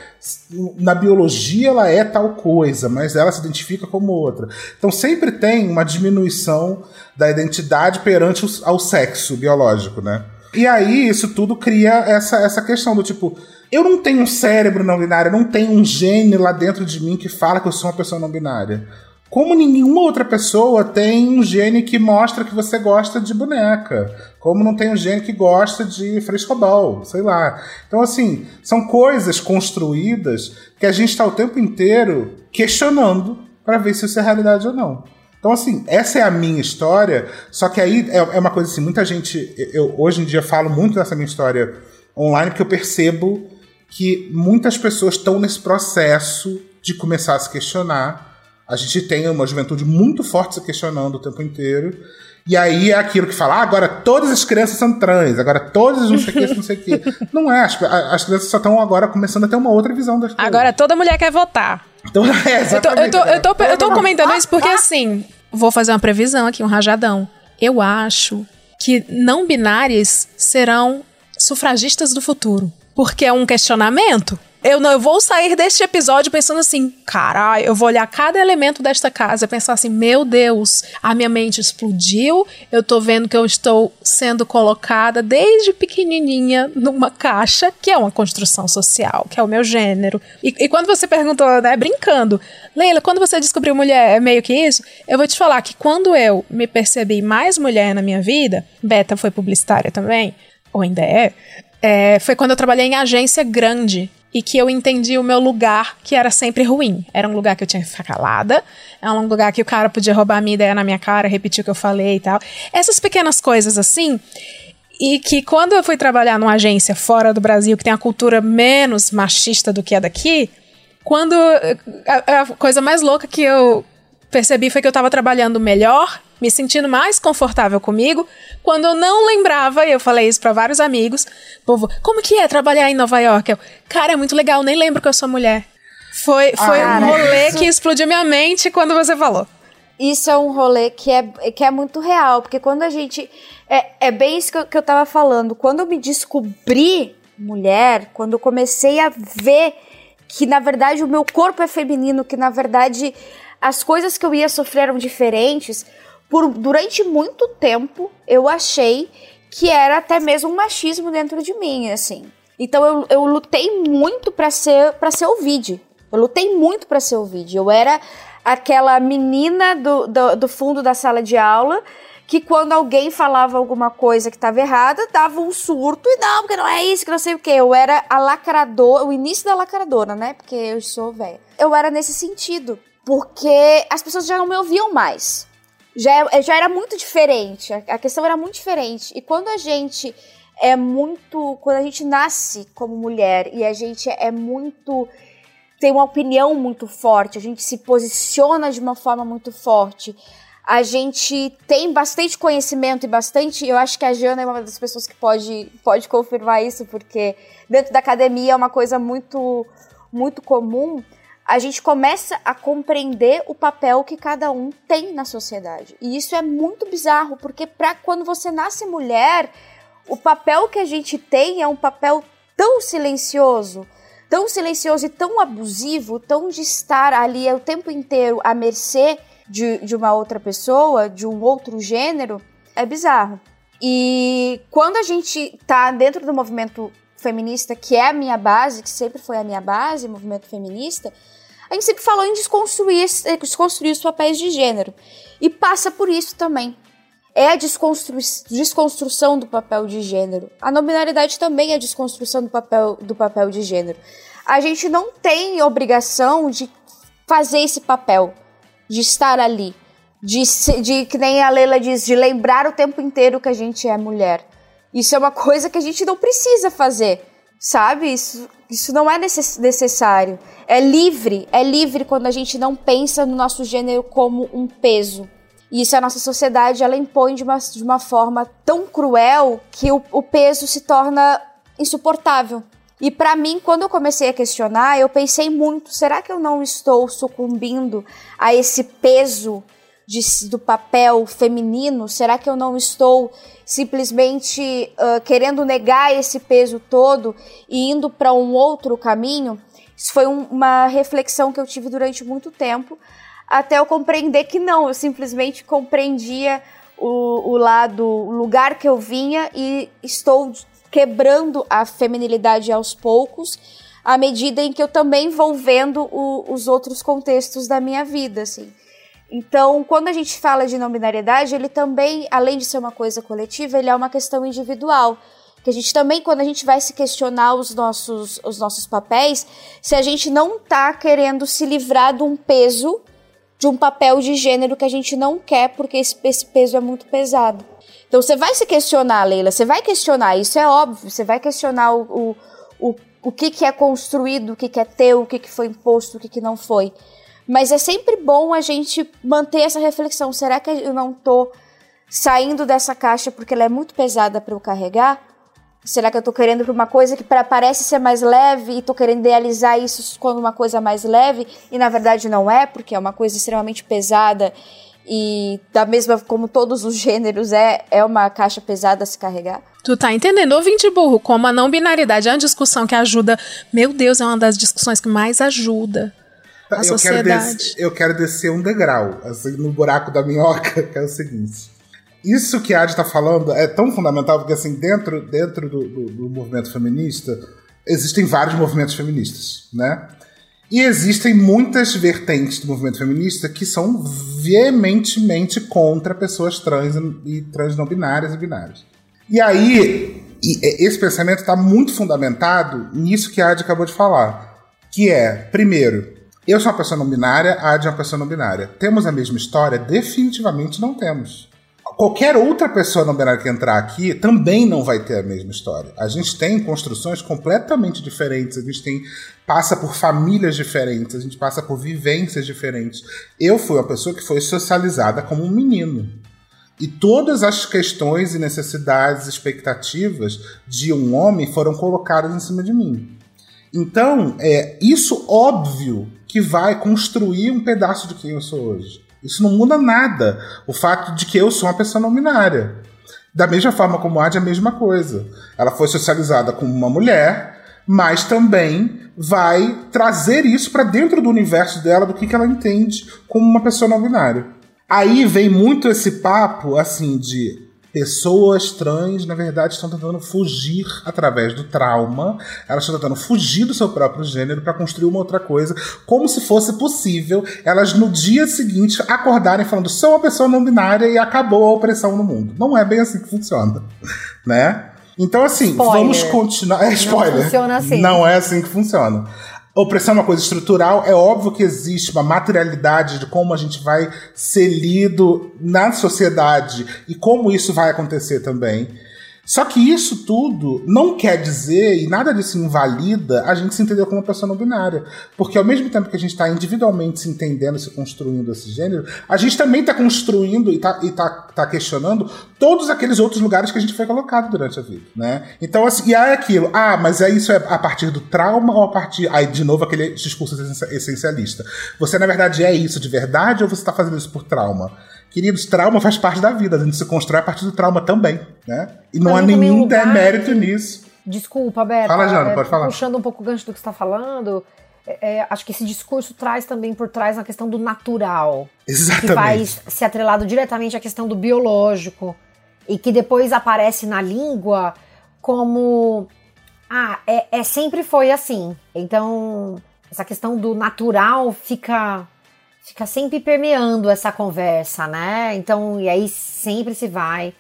Na biologia, ela é tal coisa, mas ela se identifica como outra. Então sempre tem uma diminuição da identidade perante ao sexo biológico, né? E aí isso tudo cria essa, essa questão do tipo. Eu não tenho um cérebro não binário, não tenho um gene lá dentro de mim que fala que eu sou uma pessoa não binária. Como nenhuma outra pessoa tem um gene que mostra que você gosta de boneca. Como não tem um gene que gosta de frescobol, sei lá. Então, assim, são coisas construídas que a gente está o tempo inteiro questionando para ver se isso é realidade ou não. Então, assim, essa é a minha história, só que aí é, é uma coisa assim, muita gente. Eu hoje em dia falo muito dessa minha história online, porque eu percebo que muitas pessoas estão nesse processo de começar a se questionar a gente tem uma juventude muito forte se questionando o tempo inteiro. E aí é aquilo que fala, ah, agora todas as crianças são trans, agora todas não sei o que, não sei o que. Não é, as, as crianças só estão agora começando a ter uma outra visão das coisas. Agora toda mulher quer votar. Então, é, exatamente. Eu tô, eu tô, eu tô, eu tô comentando isso porque assim, vou fazer uma previsão aqui, um rajadão. Eu acho que não binárias serão sufragistas do futuro. Porque é um questionamento. Eu não eu vou sair deste episódio pensando assim, caralho, eu vou olhar cada elemento desta casa e pensar assim, meu Deus, a minha mente explodiu, eu tô vendo que eu estou sendo colocada desde pequenininha numa caixa, que é uma construção social, que é o meu gênero. E, e quando você perguntou, né, brincando, Leila, quando você descobriu mulher é meio que isso, eu vou te falar que quando eu me percebi mais mulher na minha vida, Beta foi publicitária também, ou ainda é, é, foi quando eu trabalhei em agência grande e que eu entendi o meu lugar, que era sempre ruim. Era um lugar que eu tinha que ficar calada, é um lugar que o cara podia roubar a minha ideia na minha cara, repetir o que eu falei e tal. Essas pequenas coisas assim. E que quando eu fui trabalhar numa agência fora do Brasil, que tem a cultura menos machista do que a daqui, quando. A, a coisa mais louca que eu percebi foi que eu estava trabalhando melhor me sentindo mais confortável comigo, quando eu não lembrava, e eu falei isso para vários amigos, povo, como que é trabalhar em Nova York? Eu, cara, é muito legal, nem lembro que eu sou mulher. Foi, foi ah, um rolê isso... que explodiu minha mente quando você falou. Isso é um rolê que é, que é muito real, porque quando a gente. É, é bem isso que eu, que eu tava falando. Quando eu me descobri mulher, quando eu comecei a ver que na verdade o meu corpo é feminino, que na verdade as coisas que eu ia sofrer eram diferentes, por durante muito tempo eu achei que era até mesmo um machismo dentro de mim, assim. Então eu, eu lutei muito para ser para ser ouvide. Eu lutei muito para ser ouvide. Eu era aquela menina do, do, do, fundo da sala de aula que quando alguém falava alguma coisa que estava errada, dava um surto e não, porque não é isso, que não sei o que. Eu era a lacradora, o início da lacradora, né? Porque eu sou velha. Eu era nesse sentido, porque as pessoas já não me ouviam mais já, é, já era muito diferente. A questão era muito diferente. E quando a gente é muito. Quando a gente nasce como mulher e a gente é muito. tem uma opinião muito forte, a gente se posiciona de uma forma muito forte. A gente tem bastante conhecimento e bastante. Eu acho que a Jana é uma das pessoas que pode, pode confirmar isso, porque dentro da academia é uma coisa muito, muito comum a gente começa a compreender o papel que cada um tem na sociedade. E isso é muito bizarro, porque para quando você nasce mulher, o papel que a gente tem é um papel tão silencioso, tão silencioso e tão abusivo, tão de estar ali o tempo inteiro à mercê de, de uma outra pessoa, de um outro gênero, é bizarro. E quando a gente tá dentro do movimento feminista, que é a minha base, que sempre foi a minha base, movimento feminista, a gente sempre falou em desconstruir, desconstruir os papéis de gênero. E passa por isso também. É a desconstru desconstrução do papel de gênero. A nominalidade também é a desconstrução do papel, do papel de gênero. A gente não tem obrigação de fazer esse papel, de estar ali, de, de que nem a Leila diz, de lembrar o tempo inteiro que a gente é mulher. Isso é uma coisa que a gente não precisa fazer, sabe? Isso, isso não é necess necessário. É livre, é livre quando a gente não pensa no nosso gênero como um peso. E isso a nossa sociedade ela impõe de uma, de uma forma tão cruel que o, o peso se torna insuportável. E para mim, quando eu comecei a questionar, eu pensei muito: será que eu não estou sucumbindo a esse peso de, do papel feminino? Será que eu não estou simplesmente uh, querendo negar esse peso todo e indo para um outro caminho? Isso foi um, uma reflexão que eu tive durante muito tempo, até eu compreender que não, eu simplesmente compreendia o, o lado, o lugar que eu vinha e estou quebrando a feminilidade aos poucos, à medida em que eu também vou vendo o, os outros contextos da minha vida, assim. Então, quando a gente fala de não binariedade, ele também, além de ser uma coisa coletiva, ele é uma questão individual. Que a gente também, quando a gente vai se questionar os nossos, os nossos papéis, se a gente não está querendo se livrar de um peso, de um papel de gênero que a gente não quer, porque esse, esse peso é muito pesado. Então, você vai se questionar, Leila, você vai questionar, isso é óbvio, você vai questionar o, o, o, o que, que é construído, o que, que é teu, o que, que foi imposto, o que, que não foi. Mas é sempre bom a gente manter essa reflexão. Será que eu não tô saindo dessa caixa porque ela é muito pesada para eu carregar? Será que eu tô querendo para uma coisa que parece ser mais leve e tô querendo idealizar isso como uma coisa mais leve e na verdade não é, porque é uma coisa extremamente pesada e da mesma como todos os gêneros é é uma caixa pesada a se carregar? Tu tá entendendo, ouvinte burro, como a não binaridade é uma discussão que ajuda. Meu Deus, é uma das discussões que mais ajuda a eu sociedade. Quero descer, eu quero descer um degrau, assim, no buraco da minhoca, que é o seguinte. Isso que a Adi está falando é tão fundamental, porque assim, dentro, dentro do, do, do movimento feminista, existem vários movimentos feministas, né? E existem muitas vertentes do movimento feminista que são veementemente contra pessoas trans e trans não binárias e binárias. E aí, esse pensamento está muito fundamentado nisso que a Adi acabou de falar, que é, primeiro, eu sou uma pessoa não binária, a Adi é uma pessoa não binária. Temos a mesma história? Definitivamente não temos. Qualquer outra pessoa não binária que entrar aqui também não vai ter a mesma história. A gente tem construções completamente diferentes, a gente tem passa por famílias diferentes, a gente passa por vivências diferentes. Eu fui uma pessoa que foi socializada como um menino. E todas as questões e necessidades, expectativas de um homem foram colocadas em cima de mim. Então, é isso óbvio que vai construir um pedaço de quem eu sou hoje. Isso não muda nada. O fato de que eu sou uma pessoa não binária. Da mesma forma como Adi é a mesma coisa. Ela foi socializada como uma mulher, mas também vai trazer isso para dentro do universo dela, do que, que ela entende como uma pessoa não binária. Aí vem muito esse papo assim de Pessoas trans, na verdade, estão tentando fugir através do trauma, elas estão tentando fugir do seu próprio gênero para construir uma outra coisa, como se fosse possível elas no dia seguinte acordarem falando sou uma pessoa não binária e acabou a opressão no mundo. Não é bem assim que funciona, né? Então, assim, Spoiler. vamos continuar. É spoiler. Não funciona assim. Não é assim que funciona. Opressão é uma coisa estrutural, é óbvio que existe uma materialidade de como a gente vai ser lido na sociedade e como isso vai acontecer também. Só que isso tudo não quer dizer, e nada disso invalida, a gente se entender como uma pessoa não binária. Porque ao mesmo tempo que a gente está individualmente se entendendo, se construindo esse gênero, a gente também está construindo e está tá, tá questionando todos aqueles outros lugares que a gente foi colocado durante a vida, né? Então, assim, e é aquilo, ah, mas é isso é a partir do trauma ou a partir. Aí, de novo, aquele discurso essencialista. Você, na verdade, é isso de verdade ou você está fazendo isso por trauma? Queridos, trauma faz parte da vida, a gente se constrói a partir do trauma também, né? E não há nenhum demérito nisso. Desculpa, Beto. Fala, Jana, é, pode falar. Puxando um pouco o gancho do que você está falando, é, acho que esse discurso traz também por trás a questão do natural. Exatamente. Que vai se atrelado diretamente à questão do biológico. E que depois aparece na língua como. Ah, é, é sempre foi assim. Então, essa questão do natural fica fica sempre permeando essa conversa, né? Então, e aí sempre se vai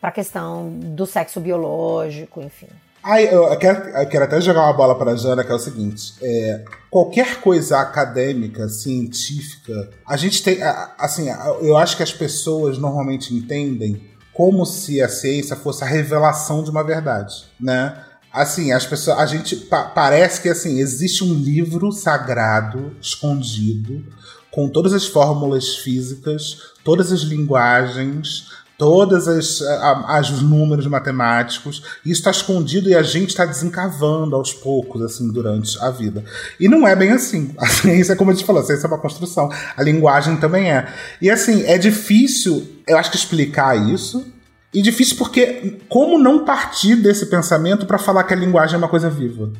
para a questão do sexo biológico, enfim. Ai, eu, quero, eu quero até jogar uma bola para a Jana, que é o seguinte: é, qualquer coisa acadêmica, científica, a gente tem. Assim, eu acho que as pessoas normalmente entendem como se a ciência fosse a revelação de uma verdade, né? Assim, as pessoas, a gente pa, parece que assim existe um livro sagrado escondido com todas as fórmulas físicas, todas as linguagens, todas as, as os números matemáticos. Isso está escondido e a gente está desencavando aos poucos, assim, durante a vida. E não é bem assim. A ciência, como a gente falou, a ciência é uma construção. A linguagem também é. E assim, é difícil, eu acho que explicar isso. E difícil porque como não partir desse pensamento para falar que a linguagem é uma coisa viva?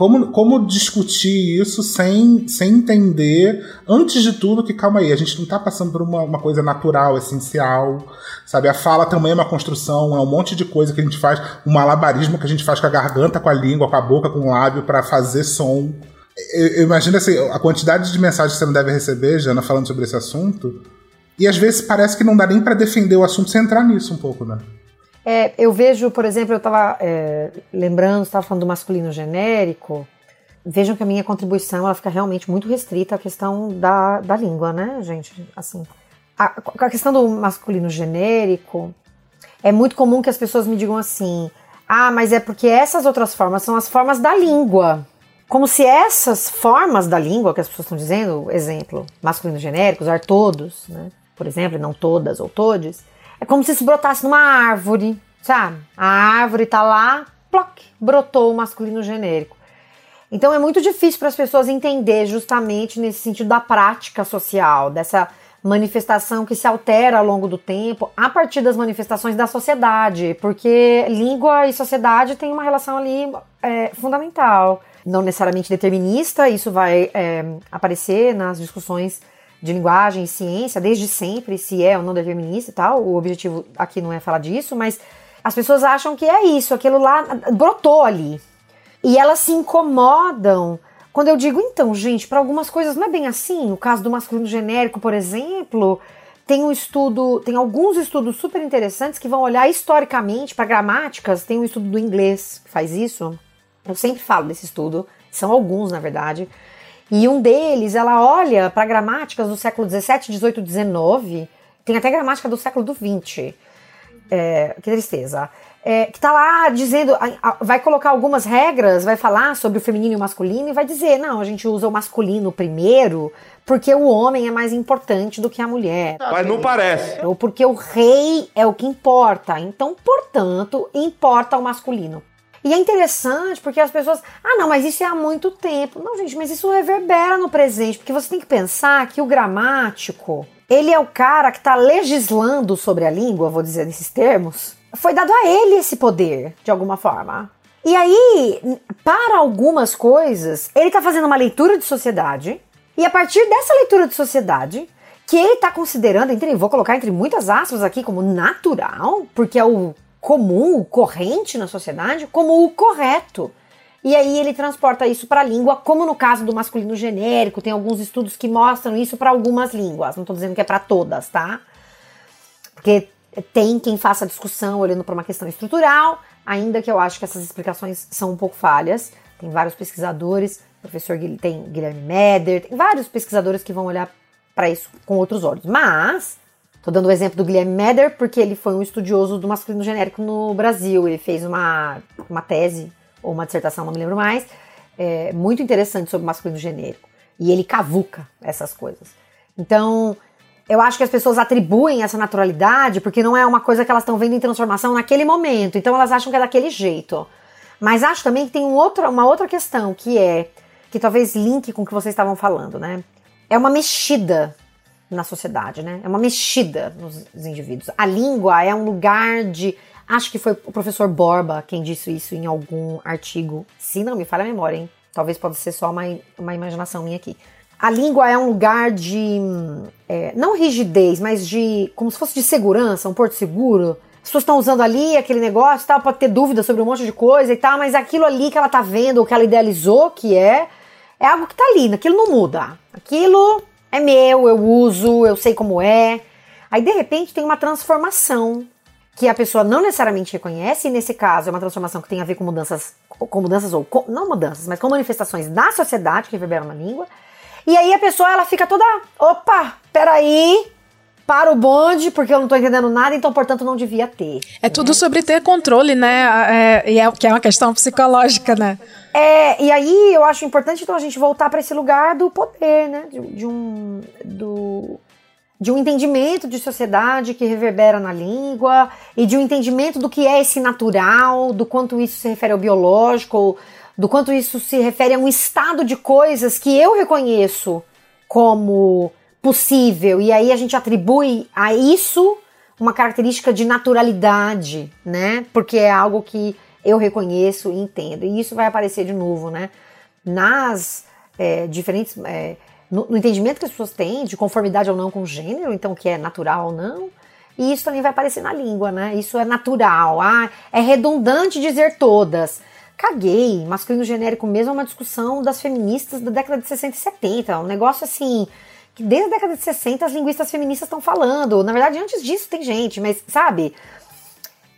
Como, como discutir isso sem, sem entender, antes de tudo, que calma aí, a gente não está passando por uma, uma coisa natural, essencial, sabe? A fala também é uma construção, é um monte de coisa que a gente faz, um malabarismo que a gente faz com a garganta, com a língua, com a boca, com o lábio para fazer som. Eu, eu imagino assim, a quantidade de mensagens que você não deve receber, Jana, falando sobre esse assunto, e às vezes parece que não dá nem para defender o assunto sem entrar nisso um pouco, né? É, eu vejo, por exemplo, eu estava é, lembrando, estava falando do masculino genérico. Vejam que a minha contribuição ela fica realmente muito restrita à questão da, da língua, né, gente? Assim, a, a questão do masculino genérico é muito comum que as pessoas me digam assim: ah, mas é porque essas outras formas são as formas da língua. Como se essas formas da língua que as pessoas estão dizendo, exemplo, masculino genérico, usar todos, né? por exemplo, não todas ou todes, é como se isso brotasse numa árvore, sabe? A árvore tá lá, ploc, brotou o masculino genérico. Então é muito difícil para as pessoas entender justamente nesse sentido da prática social, dessa manifestação que se altera ao longo do tempo a partir das manifestações da sociedade, porque língua e sociedade têm uma relação ali é, fundamental, não necessariamente determinista, isso vai é, aparecer nas discussões de linguagem e ciência desde sempre, se é ou não determinista e tal. O objetivo aqui não é falar disso, mas as pessoas acham que é isso, aquilo lá brotou ali. E elas se incomodam quando eu digo, então, gente, para algumas coisas não é bem assim. O caso do masculino genérico, por exemplo, tem um estudo, tem alguns estudos super interessantes que vão olhar historicamente para gramáticas. Tem um estudo do inglês que faz isso. Eu sempre falo desse estudo, são alguns, na verdade e um deles, ela olha para gramáticas do século 17, 18, 19, tem até gramática do século do 20. É, que tristeza. É, que tá lá dizendo, vai colocar algumas regras, vai falar sobre o feminino e o masculino e vai dizer, não, a gente usa o masculino primeiro porque o homem é mais importante do que a mulher. Mas não parece. Ou porque o rei é o que importa. Então, portanto, importa o masculino. E é interessante porque as pessoas, ah, não, mas isso é há muito tempo. Não, gente, mas isso reverbera no presente, porque você tem que pensar que o gramático, ele é o cara que está legislando sobre a língua, vou dizer nesses termos. Foi dado a ele esse poder, de alguma forma. E aí, para algumas coisas, ele está fazendo uma leitura de sociedade, e a partir dessa leitura de sociedade, que ele está considerando, entre, vou colocar entre muitas aspas aqui, como natural, porque é o comum, corrente na sociedade, como o correto. E aí ele transporta isso para a língua, como no caso do masculino genérico, tem alguns estudos que mostram isso para algumas línguas. Não estou dizendo que é para todas, tá? Porque tem quem faça discussão olhando para uma questão estrutural, ainda que eu acho que essas explicações são um pouco falhas. Tem vários pesquisadores, professor tem Guilherme Meder, tem vários pesquisadores que vão olhar para isso com outros olhos. Mas Tô dando o exemplo do Guilherme Meder, porque ele foi um estudioso do masculino genérico no Brasil. Ele fez uma, uma tese, ou uma dissertação, não me lembro mais, é, muito interessante sobre masculino genérico. E ele cavuca essas coisas. Então, eu acho que as pessoas atribuem essa naturalidade porque não é uma coisa que elas estão vendo em transformação naquele momento. Então, elas acham que é daquele jeito. Mas acho também que tem um outro, uma outra questão que é, que talvez link com o que vocês estavam falando, né? É uma mexida na sociedade, né? É uma mexida nos indivíduos. A língua é um lugar de. Acho que foi o professor Borba quem disse isso em algum artigo. Se não me falha a memória, hein? Talvez possa ser só uma, uma imaginação minha aqui. A língua é um lugar de. É, não rigidez, mas de. como se fosse de segurança, um porto seguro. As pessoas estão usando ali aquele negócio tal, pode ter dúvida sobre um monte de coisa e tal, mas aquilo ali que ela tá vendo, ou que ela idealizou que é, É algo que tá ali, aquilo não muda. Aquilo é meu, eu uso, eu sei como é. Aí de repente tem uma transformação que a pessoa não necessariamente reconhece, e nesse caso é uma transformação que tem a ver com mudanças, com mudanças ou com, não mudanças, mas com manifestações da sociedade que reverberam na língua. E aí a pessoa ela fica toda, opa, peraí, para o bonde, porque eu não tô entendendo nada, então, portanto, não devia ter. É tudo sobre ter controle, né? É, e é, que é uma questão psicológica, né? É, e aí eu acho importante então a gente voltar para esse lugar do poder, né? De, de, um do, de um entendimento de sociedade que reverbera na língua e de um entendimento do que é esse natural, do quanto isso se refere ao biológico, do quanto isso se refere a um estado de coisas que eu reconheço como possível. E aí a gente atribui a isso uma característica de naturalidade, né? Porque é algo que eu reconheço e entendo. E isso vai aparecer de novo, né? Nas é, diferentes. É, no, no, entendimento que as pessoas têm de conformidade ou não com o gênero, então que é natural ou não. E isso também vai aparecer na língua, né? Isso é natural. Ah, é redundante dizer todas. Caguei. Masculino genérico mesmo é uma discussão das feministas da década de 60 e 70. Um negócio assim que desde a década de 60 as linguistas feministas estão falando. Na verdade, antes disso tem gente, mas sabe?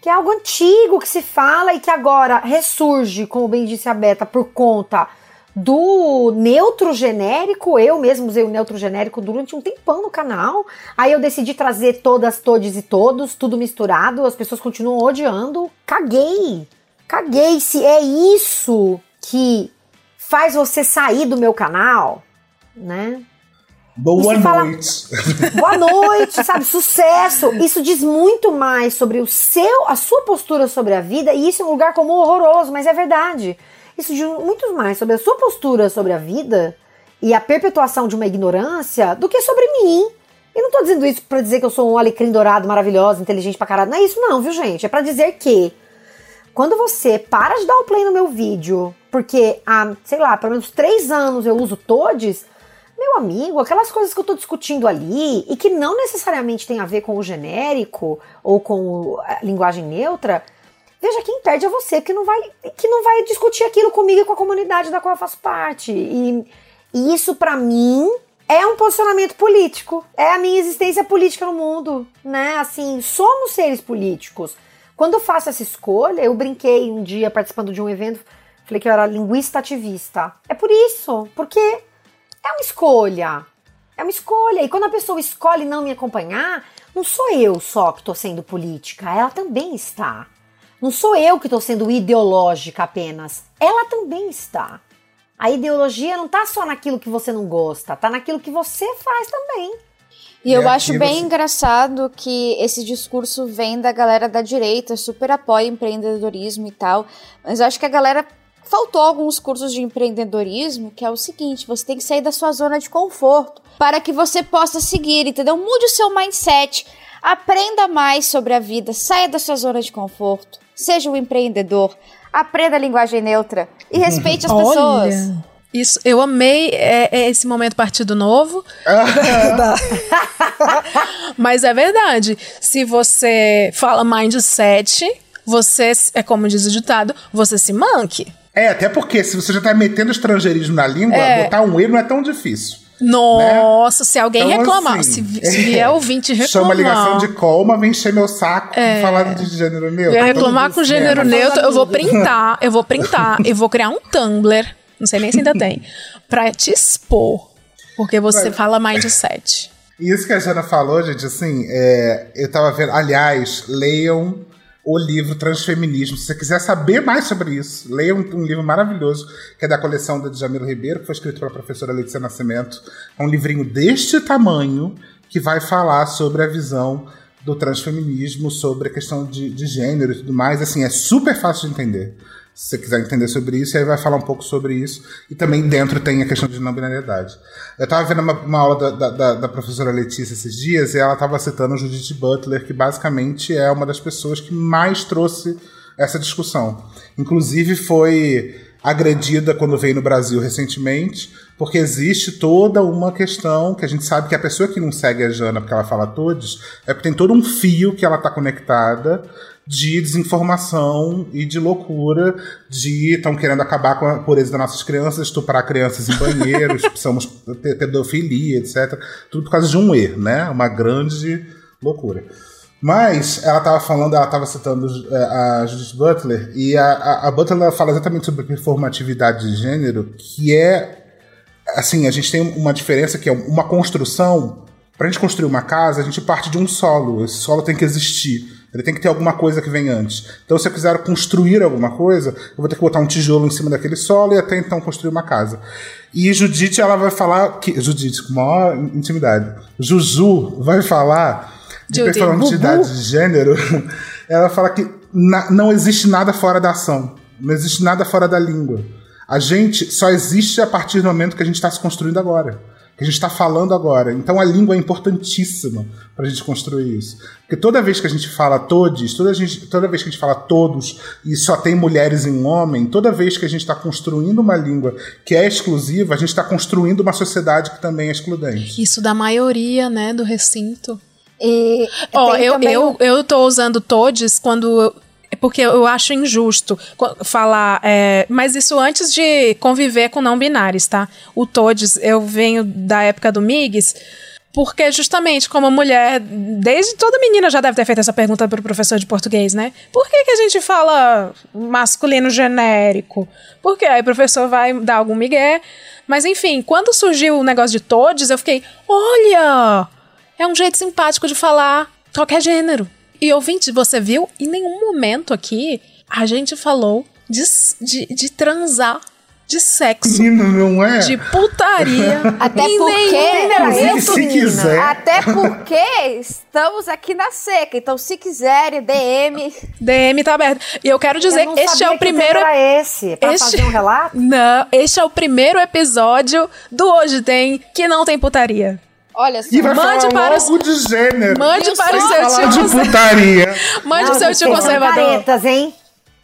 Que é algo antigo que se fala e que agora ressurge, como bem disse a Beta, por conta do neutro genérico. Eu mesmo usei o neutro genérico durante um tempão no canal. Aí eu decidi trazer todas, todes e todos, tudo misturado. As pessoas continuam odiando. Caguei! Caguei! Se é isso que faz você sair do meu canal, né? Boa noite. Fala, boa noite, sabe? Sucesso. Isso diz muito mais sobre o seu, a sua postura sobre a vida, e isso é um lugar comum horroroso, mas é verdade. Isso diz muito mais sobre a sua postura sobre a vida e a perpetuação de uma ignorância do que sobre mim. E não tô dizendo isso para dizer que eu sou um alecrim dourado maravilhoso, inteligente pra caralho. Não é isso não, viu, gente? É para dizer que quando você para de dar o play no meu vídeo, porque há, sei lá, pelo menos três anos eu uso todes, meu amigo, aquelas coisas que eu estou discutindo ali e que não necessariamente tem a ver com o genérico ou com a linguagem neutra, veja quem perde é você, que não vai, que não vai discutir aquilo comigo e com a comunidade da qual eu faço parte. E, e isso, para mim, é um posicionamento político. É a minha existência política no mundo, né? Assim, somos seres políticos. Quando eu faço essa escolha, eu brinquei um dia participando de um evento, falei que eu era linguista ativista. É por isso, porque é uma escolha. É uma escolha. E quando a pessoa escolhe não me acompanhar, não sou eu só que estou sendo política, ela também está. Não sou eu que estou sendo ideológica apenas, ela também está. A ideologia não está só naquilo que você não gosta, está naquilo que você faz também. E eu acho bem você... engraçado que esse discurso vem da galera da direita, super apoia empreendedorismo e tal, mas eu acho que a galera faltou alguns cursos de empreendedorismo, que é o seguinte: você tem que sair da sua zona de conforto para que você possa seguir, entendeu? Mude o seu mindset, aprenda mais sobre a vida, saia da sua zona de conforto, seja um empreendedor, aprenda a linguagem neutra e respeite as pessoas. Isso, eu amei é, é esse momento Partido Novo. Mas é verdade. Se você fala mindset, você, é como diz o ditado, você se manque. É, até porque se você já tá metendo estrangeirismo na língua, é. botar um E não é tão difícil. Nossa, né? se alguém então, reclamar, assim, se, se vier ouvinte reclamar. Chama ligação de colma, vem encher meu saco é. falar de gênero neutro. Vier reclamar com gênero neutro, eu vou printar, eu vou printar, eu vou criar um Tumblr, não sei nem se ainda tem, pra te expor. Porque você Mas, fala mais de sete. Isso que a Jana falou, gente, assim, é, eu tava vendo. Aliás, leiam o livro Transfeminismo. Se você quiser saber mais sobre isso, leia um, um livro maravilhoso, que é da coleção da Djamila Ribeiro, que foi escrito pela professora Letícia Nascimento. É um livrinho deste tamanho que vai falar sobre a visão do transfeminismo, sobre a questão de, de gênero e tudo mais. Assim, é super fácil de entender se você quiser entender sobre isso, aí vai falar um pouco sobre isso. E também dentro tem a questão de não binariedade. Eu estava vendo uma, uma aula da, da, da, professora Letícia esses dias e ela estava citando Judith Butler, que basicamente é uma das pessoas que mais trouxe essa discussão. Inclusive foi agredida quando veio no Brasil recentemente, porque existe toda uma questão que a gente sabe que a pessoa que não segue a Jana porque ela fala todos, é porque tem todo um fio que ela tá conectada de desinformação e de loucura, de estão querendo acabar com a pureza das nossas crianças, estuprar crianças em banheiros, ter pedofilia, etc. Tudo por causa de um erro, né? Uma grande loucura. Mas ela estava falando, ela estava citando é, a Judith Butler, e a, a, a Butler fala exatamente sobre performatividade de gênero, que é. Assim, a gente tem uma diferença que é uma construção. Para a gente construir uma casa, a gente parte de um solo. Esse solo tem que existir. Ele tem que ter alguma coisa que vem antes. Então, se eu quiser construir alguma coisa, eu vou ter que botar um tijolo em cima daquele solo e até então construir uma casa. E Judite, ela vai falar. Que, Judite, com maior intimidade. Juju vai falar de Judy. performatividade de gênero. Ela fala que na, não existe nada fora da ação. Não existe nada fora da língua. A gente só existe a partir do momento que a gente está se construindo agora. Que a gente está falando agora. Então a língua é importantíssima para a gente construir isso. Porque toda vez que a gente fala todos, toda, gente, toda vez que a gente fala todos e só tem mulheres e um homem, toda vez que a gente está construindo uma língua que é exclusiva, a gente está construindo uma sociedade que também é excludente. Isso da maioria, né, do recinto. E tem eu, também eu, eu tô usando todes quando. É Porque eu acho injusto falar. é, mas isso antes de conviver com não binários, tá? O todes, eu venho da época do MIGS. Porque, justamente, como mulher, desde toda menina já deve ter feito essa pergunta pro professor de português, né? Por que, que a gente fala masculino genérico? Porque aí o professor vai dar algum migué. Mas, enfim, quando surgiu o negócio de todes, eu fiquei: olha! É um jeito simpático de falar qualquer gênero. E ouvinte, você viu? Em nenhum momento aqui a gente falou de, de, de transar, de sexo, Menino, não é? de putaria. Até porque- se menina. quiser. Até porque estamos aqui na seca. Então, se quiserem, DM. DM tá aberto. E eu quero dizer Eu este é o que primeiro. era esse, pra este- fazer um relato? Não, este é o primeiro episódio do Hoje Tem que não tem putaria. Olha só. E vai Mande falar para logo de gênero. Mande Viu para o seu tio de putaria. Mande Não, o seu tio conservador. caretas, hein?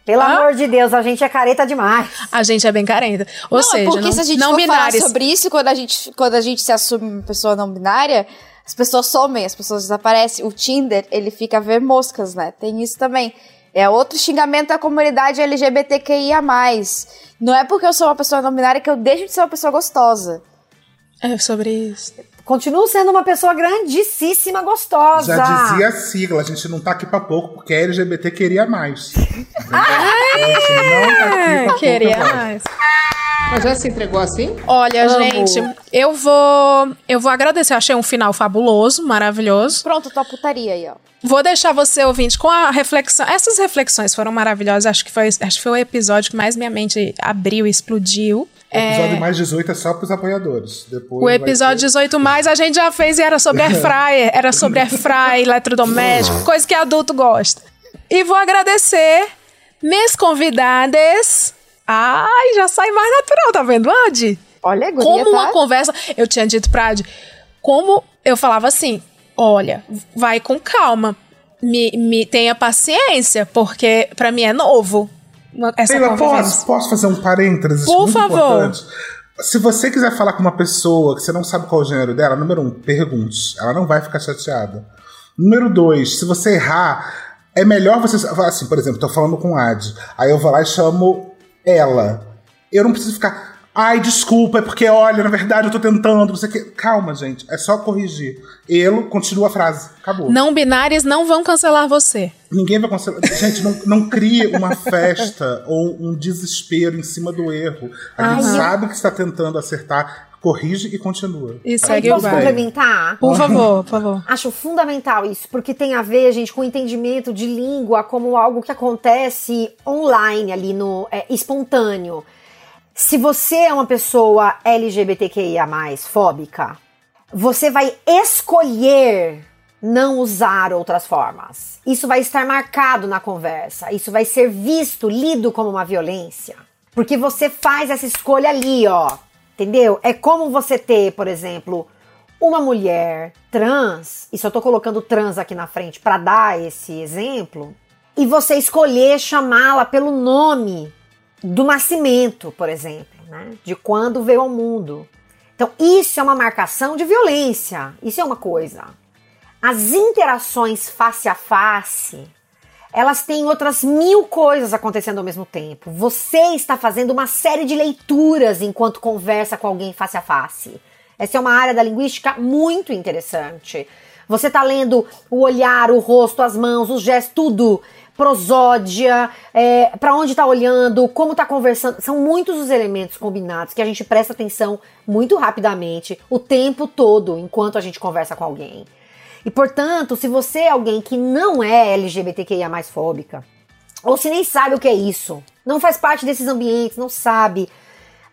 Pelo Hã? amor de Deus, a gente é careta demais. A gente é bem carenta. Ou não, seja, porque não, se a gente não for binários. falar sobre isso, quando a, gente, quando a gente se assume uma pessoa não binária, as pessoas somem, as pessoas desaparecem. O Tinder, ele fica a ver moscas, né? Tem isso também. É outro xingamento da comunidade LGBTQIA+. Não é porque eu sou uma pessoa não binária que eu deixo de ser uma pessoa gostosa. É sobre isso. Continuo sendo uma pessoa grandíssima, gostosa. Já dizia a sigla, a gente não tá aqui pra pouco, porque a LGBT queria mais. Entendeu? A gente não tá aqui pra pouco Queria mais. Mas já se entregou assim? Olha, Amo. gente, eu vou eu vou agradecer. Achei um final fabuloso, maravilhoso. Pronto, tua putaria aí, ó. Vou deixar você ouvinte com a reflexão. Essas reflexões foram maravilhosas. Acho que foi acho que foi o episódio que mais minha mente abriu e explodiu. O episódio mais 18 é só pros apoiadores. Depois O episódio ter- 18 mais a gente já fez e era sobre air fryer, era sobre air fryer, eletrodoméstico, coisa que adulto gosta. E vou agradecer minhas convidadas. Ai, já sai mais natural, tá vendo, Adi? Olha, guria, como tá? uma conversa. Eu tinha dito pra Adi, como eu falava assim: olha, vai com calma. Me, me tenha paciência, porque pra mim é novo. Uma- Essa posso, posso fazer um parênteses Por muito favor. importante? Se você quiser falar com uma pessoa que você não sabe qual é o gênero dela, número um, pergunte. Ela não vai ficar chateada. Número dois, se você errar, é melhor você. Assim, por exemplo, tô falando com a Ad. Aí eu vou lá e chamo ela. Eu não preciso ficar. Ai, desculpa, é porque, olha, na verdade eu tô tentando, quê. Calma, gente. É só corrigir. Ele continua a frase. Acabou. Não binários não vão cancelar você. Ninguém vai cancelar. Gente, não, não crie uma festa ou um desespero em cima do erro. A gente eu- sabe que está tentando acertar, corrige e continua. E Ai, segue o posso complementar? Por favor, por favor. Acho fundamental isso, porque tem a ver, gente, com o entendimento de língua como algo que acontece online, ali no é, espontâneo. Se você é uma pessoa LGBTQIA, fóbica, você vai escolher não usar outras formas. Isso vai estar marcado na conversa. Isso vai ser visto, lido como uma violência. Porque você faz essa escolha ali, ó. Entendeu? É como você ter, por exemplo, uma mulher trans, e só tô colocando trans aqui na frente para dar esse exemplo, e você escolher chamá-la pelo nome do nascimento, por exemplo, né? de quando veio ao mundo. Então, isso é uma marcação de violência. Isso é uma coisa. As interações face a face, elas têm outras mil coisas acontecendo ao mesmo tempo. Você está fazendo uma série de leituras enquanto conversa com alguém face a face. Essa é uma área da linguística muito interessante. Você está lendo o olhar, o rosto, as mãos, os gestos, tudo prosódia, é, para onde está olhando, como está conversando. São muitos os elementos combinados que a gente presta atenção muito rapidamente, o tempo todo, enquanto a gente conversa com alguém. E portanto, se você é alguém que não é LGBTQIA mais fóbica, ou se nem sabe o que é isso, não faz parte desses ambientes, não sabe,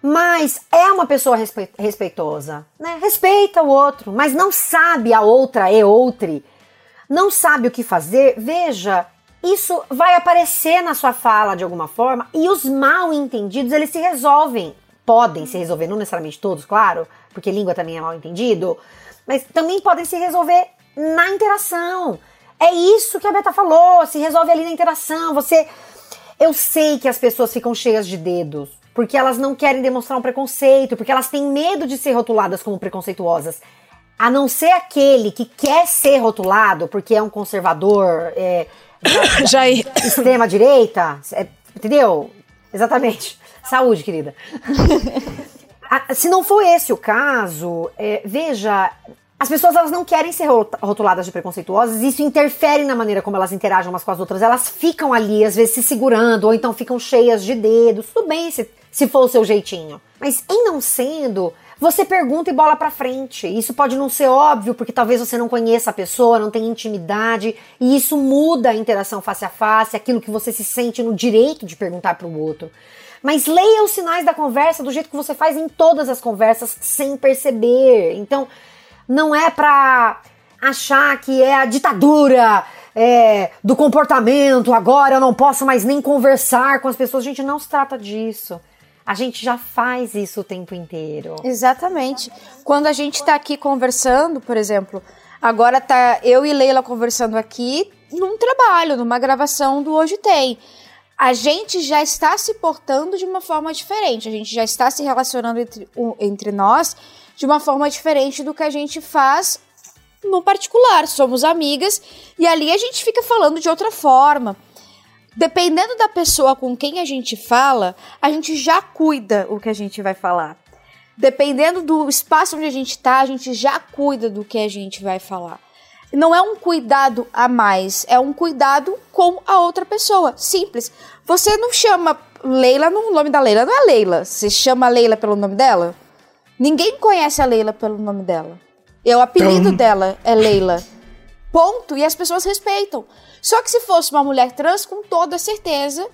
mas é uma pessoa respeitosa, né? Respeita o outro, mas não sabe a outra é outra, não sabe o que fazer, veja, isso vai aparecer na sua fala de alguma forma e os mal entendidos eles se resolvem. Podem se resolver, não necessariamente todos, claro, porque língua também é mal entendido, mas também podem se resolver na interação. É isso que a Beta falou, se resolve ali na interação. Você. Eu sei que as pessoas ficam cheias de dedos, porque elas não querem demonstrar um preconceito, porque elas têm medo de ser rotuladas como preconceituosas. A não ser aquele que quer ser rotulado porque é um conservador, é, Já extrema direita, é, entendeu? Exatamente. Saúde, querida. Se não for esse o caso, é, veja, as pessoas elas não querem ser rotuladas de preconceituosas, isso interfere na maneira como elas interagem umas com as outras. Elas ficam ali, às vezes, se segurando, ou então ficam cheias de dedos. Tudo bem se, se for o seu jeitinho. Mas em não sendo, você pergunta e bola para frente. Isso pode não ser óbvio, porque talvez você não conheça a pessoa, não tenha intimidade, e isso muda a interação face a face, aquilo que você se sente no direito de perguntar para o outro. Mas leia os sinais da conversa do jeito que você faz em todas as conversas sem perceber. Então, não é para achar que é a ditadura é, do comportamento, agora eu não posso mais nem conversar com as pessoas. Gente, não se trata disso. A gente já faz isso o tempo inteiro. Exatamente. Quando a gente está aqui conversando, por exemplo, agora tá eu e Leila conversando aqui num trabalho, numa gravação do Hoje Tem. A gente já está se portando de uma forma diferente, a gente já está se relacionando entre, entre nós de uma forma diferente do que a gente faz no particular. Somos amigas e ali a gente fica falando de outra forma dependendo da pessoa com quem a gente fala, a gente já cuida o que a gente vai falar. Dependendo do espaço onde a gente tá, a gente já cuida do que a gente vai falar. Não é um cuidado a mais, é um cuidado com a outra pessoa. Simples. Você não chama Leila no nome da Leila, não é Leila. Você chama a Leila pelo nome dela? Ninguém conhece a Leila pelo nome dela. É o apelido então... dela é Leila. Ponto. E as pessoas respeitam. Só que se fosse uma mulher trans, com toda certeza,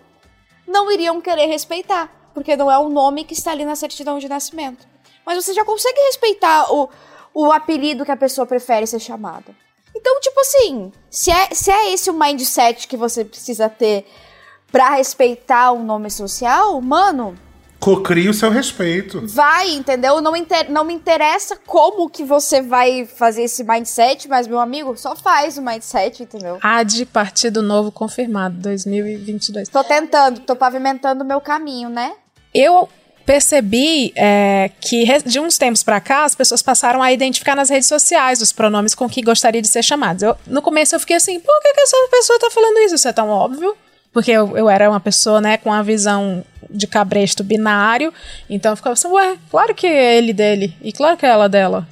não iriam querer respeitar, porque não é o nome que está ali na certidão de nascimento. Mas você já consegue respeitar o, o apelido que a pessoa prefere ser chamada. Então, tipo assim, se é, se é esse o mindset que você precisa ter para respeitar o nome social, mano, Cocria o seu respeito. Vai, entendeu? Não, inter... não me interessa como que você vai fazer esse mindset, mas, meu amigo, só faz o mindset, entendeu? AD Partido Novo confirmado, 2022. Tô tentando, tô pavimentando o meu caminho, né? Eu percebi é, que de uns tempos para cá as pessoas passaram a identificar nas redes sociais os pronomes com que gostaria de ser chamados. Eu, no começo eu fiquei assim, por que, que essa pessoa tá falando isso? Isso é tão óbvio. Porque eu, eu era uma pessoa, né, com a visão de cabresto binário. Então eu ficava assim, ué, claro que é ele dele. E claro que é ela dela.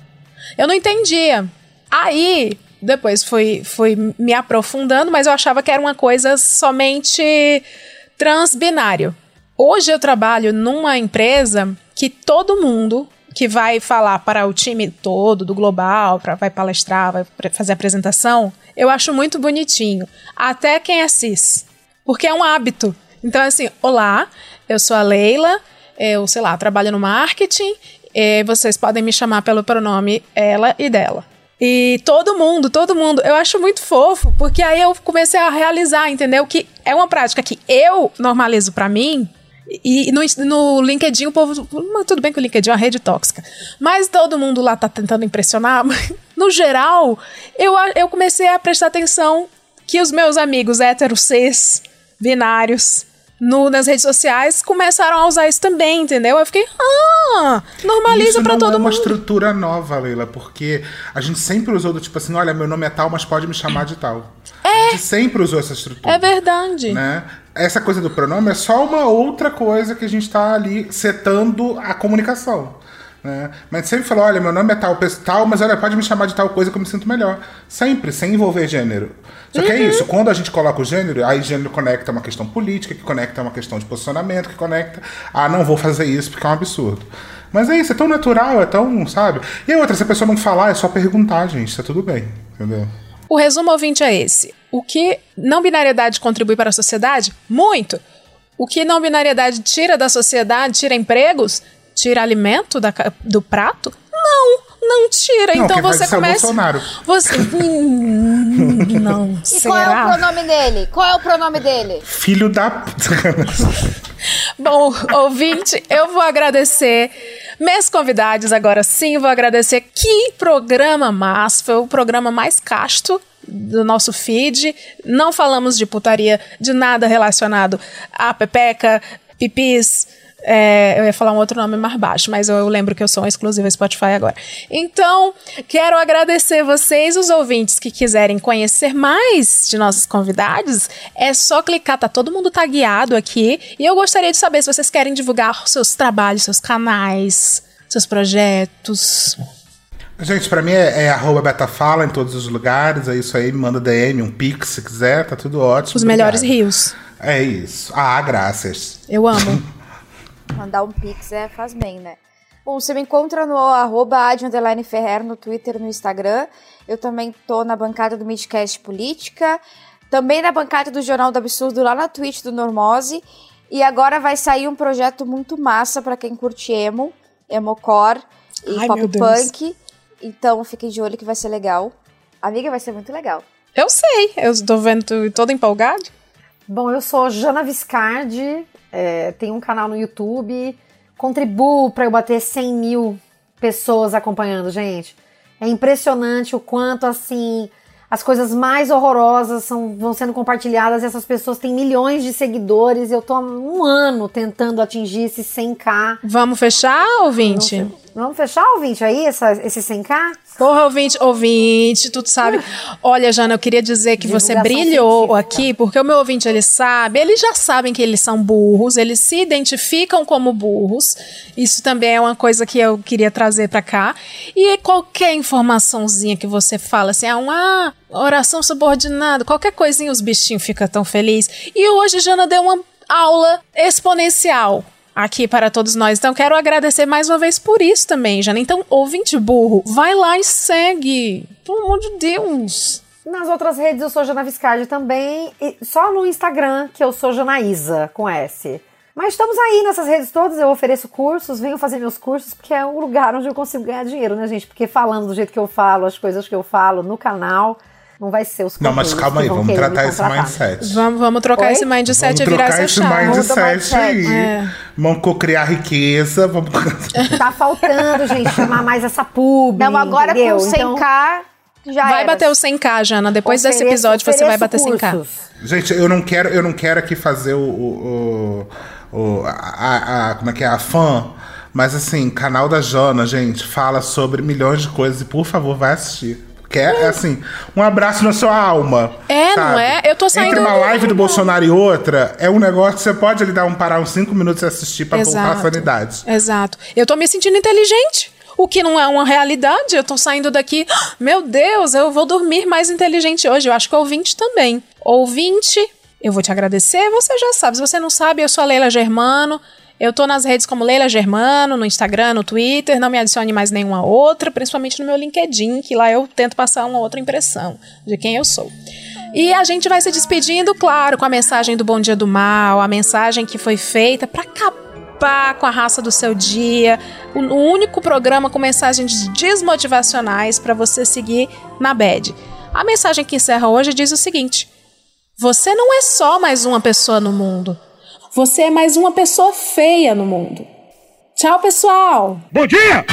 Eu não entendia. Aí, depois fui, fui me aprofundando, mas eu achava que era uma coisa somente transbinário. Hoje eu trabalho numa empresa que todo mundo que vai falar para o time todo do global, para vai palestrar, vai fazer apresentação, eu acho muito bonitinho. Até quem é cis. Porque é um hábito. Então, assim, olá, eu sou a Leila, eu, sei lá, trabalho no marketing, vocês podem me chamar pelo pronome ela e dela. E todo mundo, todo mundo, eu acho muito fofo, porque aí eu comecei a realizar, entendeu? Que é uma prática que eu normalizo para mim, e no, no LinkedIn o povo. Tudo bem que o LinkedIn é uma rede tóxica. Mas todo mundo lá tá tentando impressionar. no geral, eu, eu comecei a prestar atenção que os meus amigos héteros cis, binários, no, nas redes sociais começaram a usar isso também, entendeu? Eu fiquei, ah, normaliza não todo é uma mundo. estrutura nova, Leila, porque a gente sempre usou do tipo assim, olha, meu nome é tal, mas pode me chamar de tal. A gente sempre usou essa estrutura. É verdade. né? Essa coisa do pronome é só uma outra coisa que a gente está ali setando a comunicação. Né? Mas sempre falou, olha, meu nome é tal, tal, mas olha, pode me chamar de tal coisa que eu me sinto melhor. Sempre, sem envolver gênero. Só que é isso, quando a gente coloca o gênero, aí gênero conecta uma questão política, que conecta uma questão de posicionamento, que conecta, ah, não vou fazer isso porque é um absurdo. Mas é isso, é tão natural, é tão, sabe? E outra, se a pessoa não falar, é só perguntar, gente, tá tudo bem, entendeu? O resumo ouvinte é esse. O que não binariedade contribui para a sociedade? Muito. O que não binariedade tira da sociedade, tira empregos, tira alimento da do prato? Não, não tira. Não, então quem vai você o começa. Bolsonaro. Você. Hum, não, E qual é o será? pronome dele? Qual é o pronome dele? Filho da. Bom, ouvinte, eu vou agradecer meus convidados agora sim, vou agradecer. Que programa massa, foi o programa mais casto do nosso feed. Não falamos de putaria, de nada relacionado a pepeca, pipis. É, eu ia falar um outro nome mais baixo, mas eu lembro que eu sou um exclusivo Spotify agora. Então, quero agradecer vocês, os ouvintes que quiserem conhecer mais de nossos convidados. É só clicar, tá todo mundo tagueado aqui. E eu gostaria de saber se vocês querem divulgar seus trabalhos, seus canais, seus projetos. Gente, pra mim é, é arroba betafala em todos os lugares. É isso aí, me manda DM, um pix se quiser, tá tudo ótimo. Os melhores obrigado. rios. É isso. Ah, graças. Eu amo. Mandar um pix é, faz bem, né? Bom, você me encontra no arroba Ferrer no Twitter e no Instagram. Eu também tô na bancada do Midcast Política. Também na bancada do Jornal do Absurdo lá na Twitch do Normose. E agora vai sair um projeto muito massa pra quem curte emo, emocore e Ai, pop punk. Então fiquem de olho que vai ser legal. Amiga, vai ser muito legal. Eu sei, eu tô vendo tu todo empolgado. Bom, eu sou Jana Viscardi, é, tenho um canal no YouTube, contribuo para eu bater 100 mil pessoas acompanhando, gente. É impressionante o quanto, assim, as coisas mais horrorosas são, vão sendo compartilhadas essas pessoas têm milhões de seguidores. Eu tô há um ano tentando atingir esse 100k. Vamos fechar, ouvinte? Vamos fechar, ouvinte, aí, essa, esse 100k? Porra, ouvinte, ouvinte, tu sabe. Olha, Jana, eu queria dizer que você brilhou científica. aqui, porque o meu ouvinte, ele sabe, eles já sabem que eles são burros, eles se identificam como burros. Isso também é uma coisa que eu queria trazer pra cá. E qualquer informaçãozinha que você fala, assim, ah, uma oração subordinada, qualquer coisinha, os bichinhos ficam tão felizes. E hoje, Jana deu uma aula exponencial aqui para todos nós. Então, quero agradecer mais uma vez por isso também, Jana. Então, ouvinte burro, vai lá e segue. Pelo amor de Deus. Nas outras redes eu sou Jana Viscardi também, e só no Instagram que eu sou Janaísa, com S. Mas estamos aí nessas redes todas, eu ofereço cursos, venho fazer meus cursos, porque é um lugar onde eu consigo ganhar dinheiro, né, gente? Porque falando do jeito que eu falo, as coisas que eu falo no canal, não vai ser os Não, mas calma aí, vamos tratar esse mindset. Vamos, vamos trocar Oi? esse mindset Vamos e virar trocar essa esse chave. mindset aí. É. Vamos cocriar riqueza, vamos. Tá faltando, gente, chamar mais essa pub. Não, agora entendeu? com 100k Então, já Vai era. bater o 100k, Jana. Depois desse ofereço- episódio você vai bater 100k. cursos. Gente, eu não quero, eu não quero aqui fazer o. o, o- a- a- como é que é? A fã. Mas assim, canal da Jana, gente, fala sobre milhões de coisas e por favor, vai assistir. Porque é, assim, um abraço na sua alma. É, não sabe? é? Eu tô saindo- Entre uma live do Bolsonaro e outra, é um negócio que você pode ali dar um parar uns 5 minutos e assistir pra voltar à sanidade. Exato. Eu tô me sentindo inteligente. O que não é uma realidade. Eu tô saindo daqui. "Ah, Meu Deus, eu vou dormir mais inteligente hoje. Eu acho que ouvinte também. Ouvinte, eu vou te agradecer. Você já sabe. Se você não sabe, eu sou a Leila Germano. Eu tô nas redes como Leila Germano, no Instagram, no Twitter. Não me adicione mais nenhuma outra, principalmente no meu LinkedIn, que lá eu tento passar uma outra impressão de quem eu sou. E a gente vai se despedindo, claro, com a mensagem do Bom Dia do Mal, a mensagem que foi feita para acabar com a raça do seu dia, o único programa com mensagens desmotivacionais para você seguir na bad. A mensagem que encerra hoje diz o seguinte: Você não é só mais uma pessoa no mundo. Você é mais uma pessoa feia no mundo. Tchau, pessoal! Bom dia!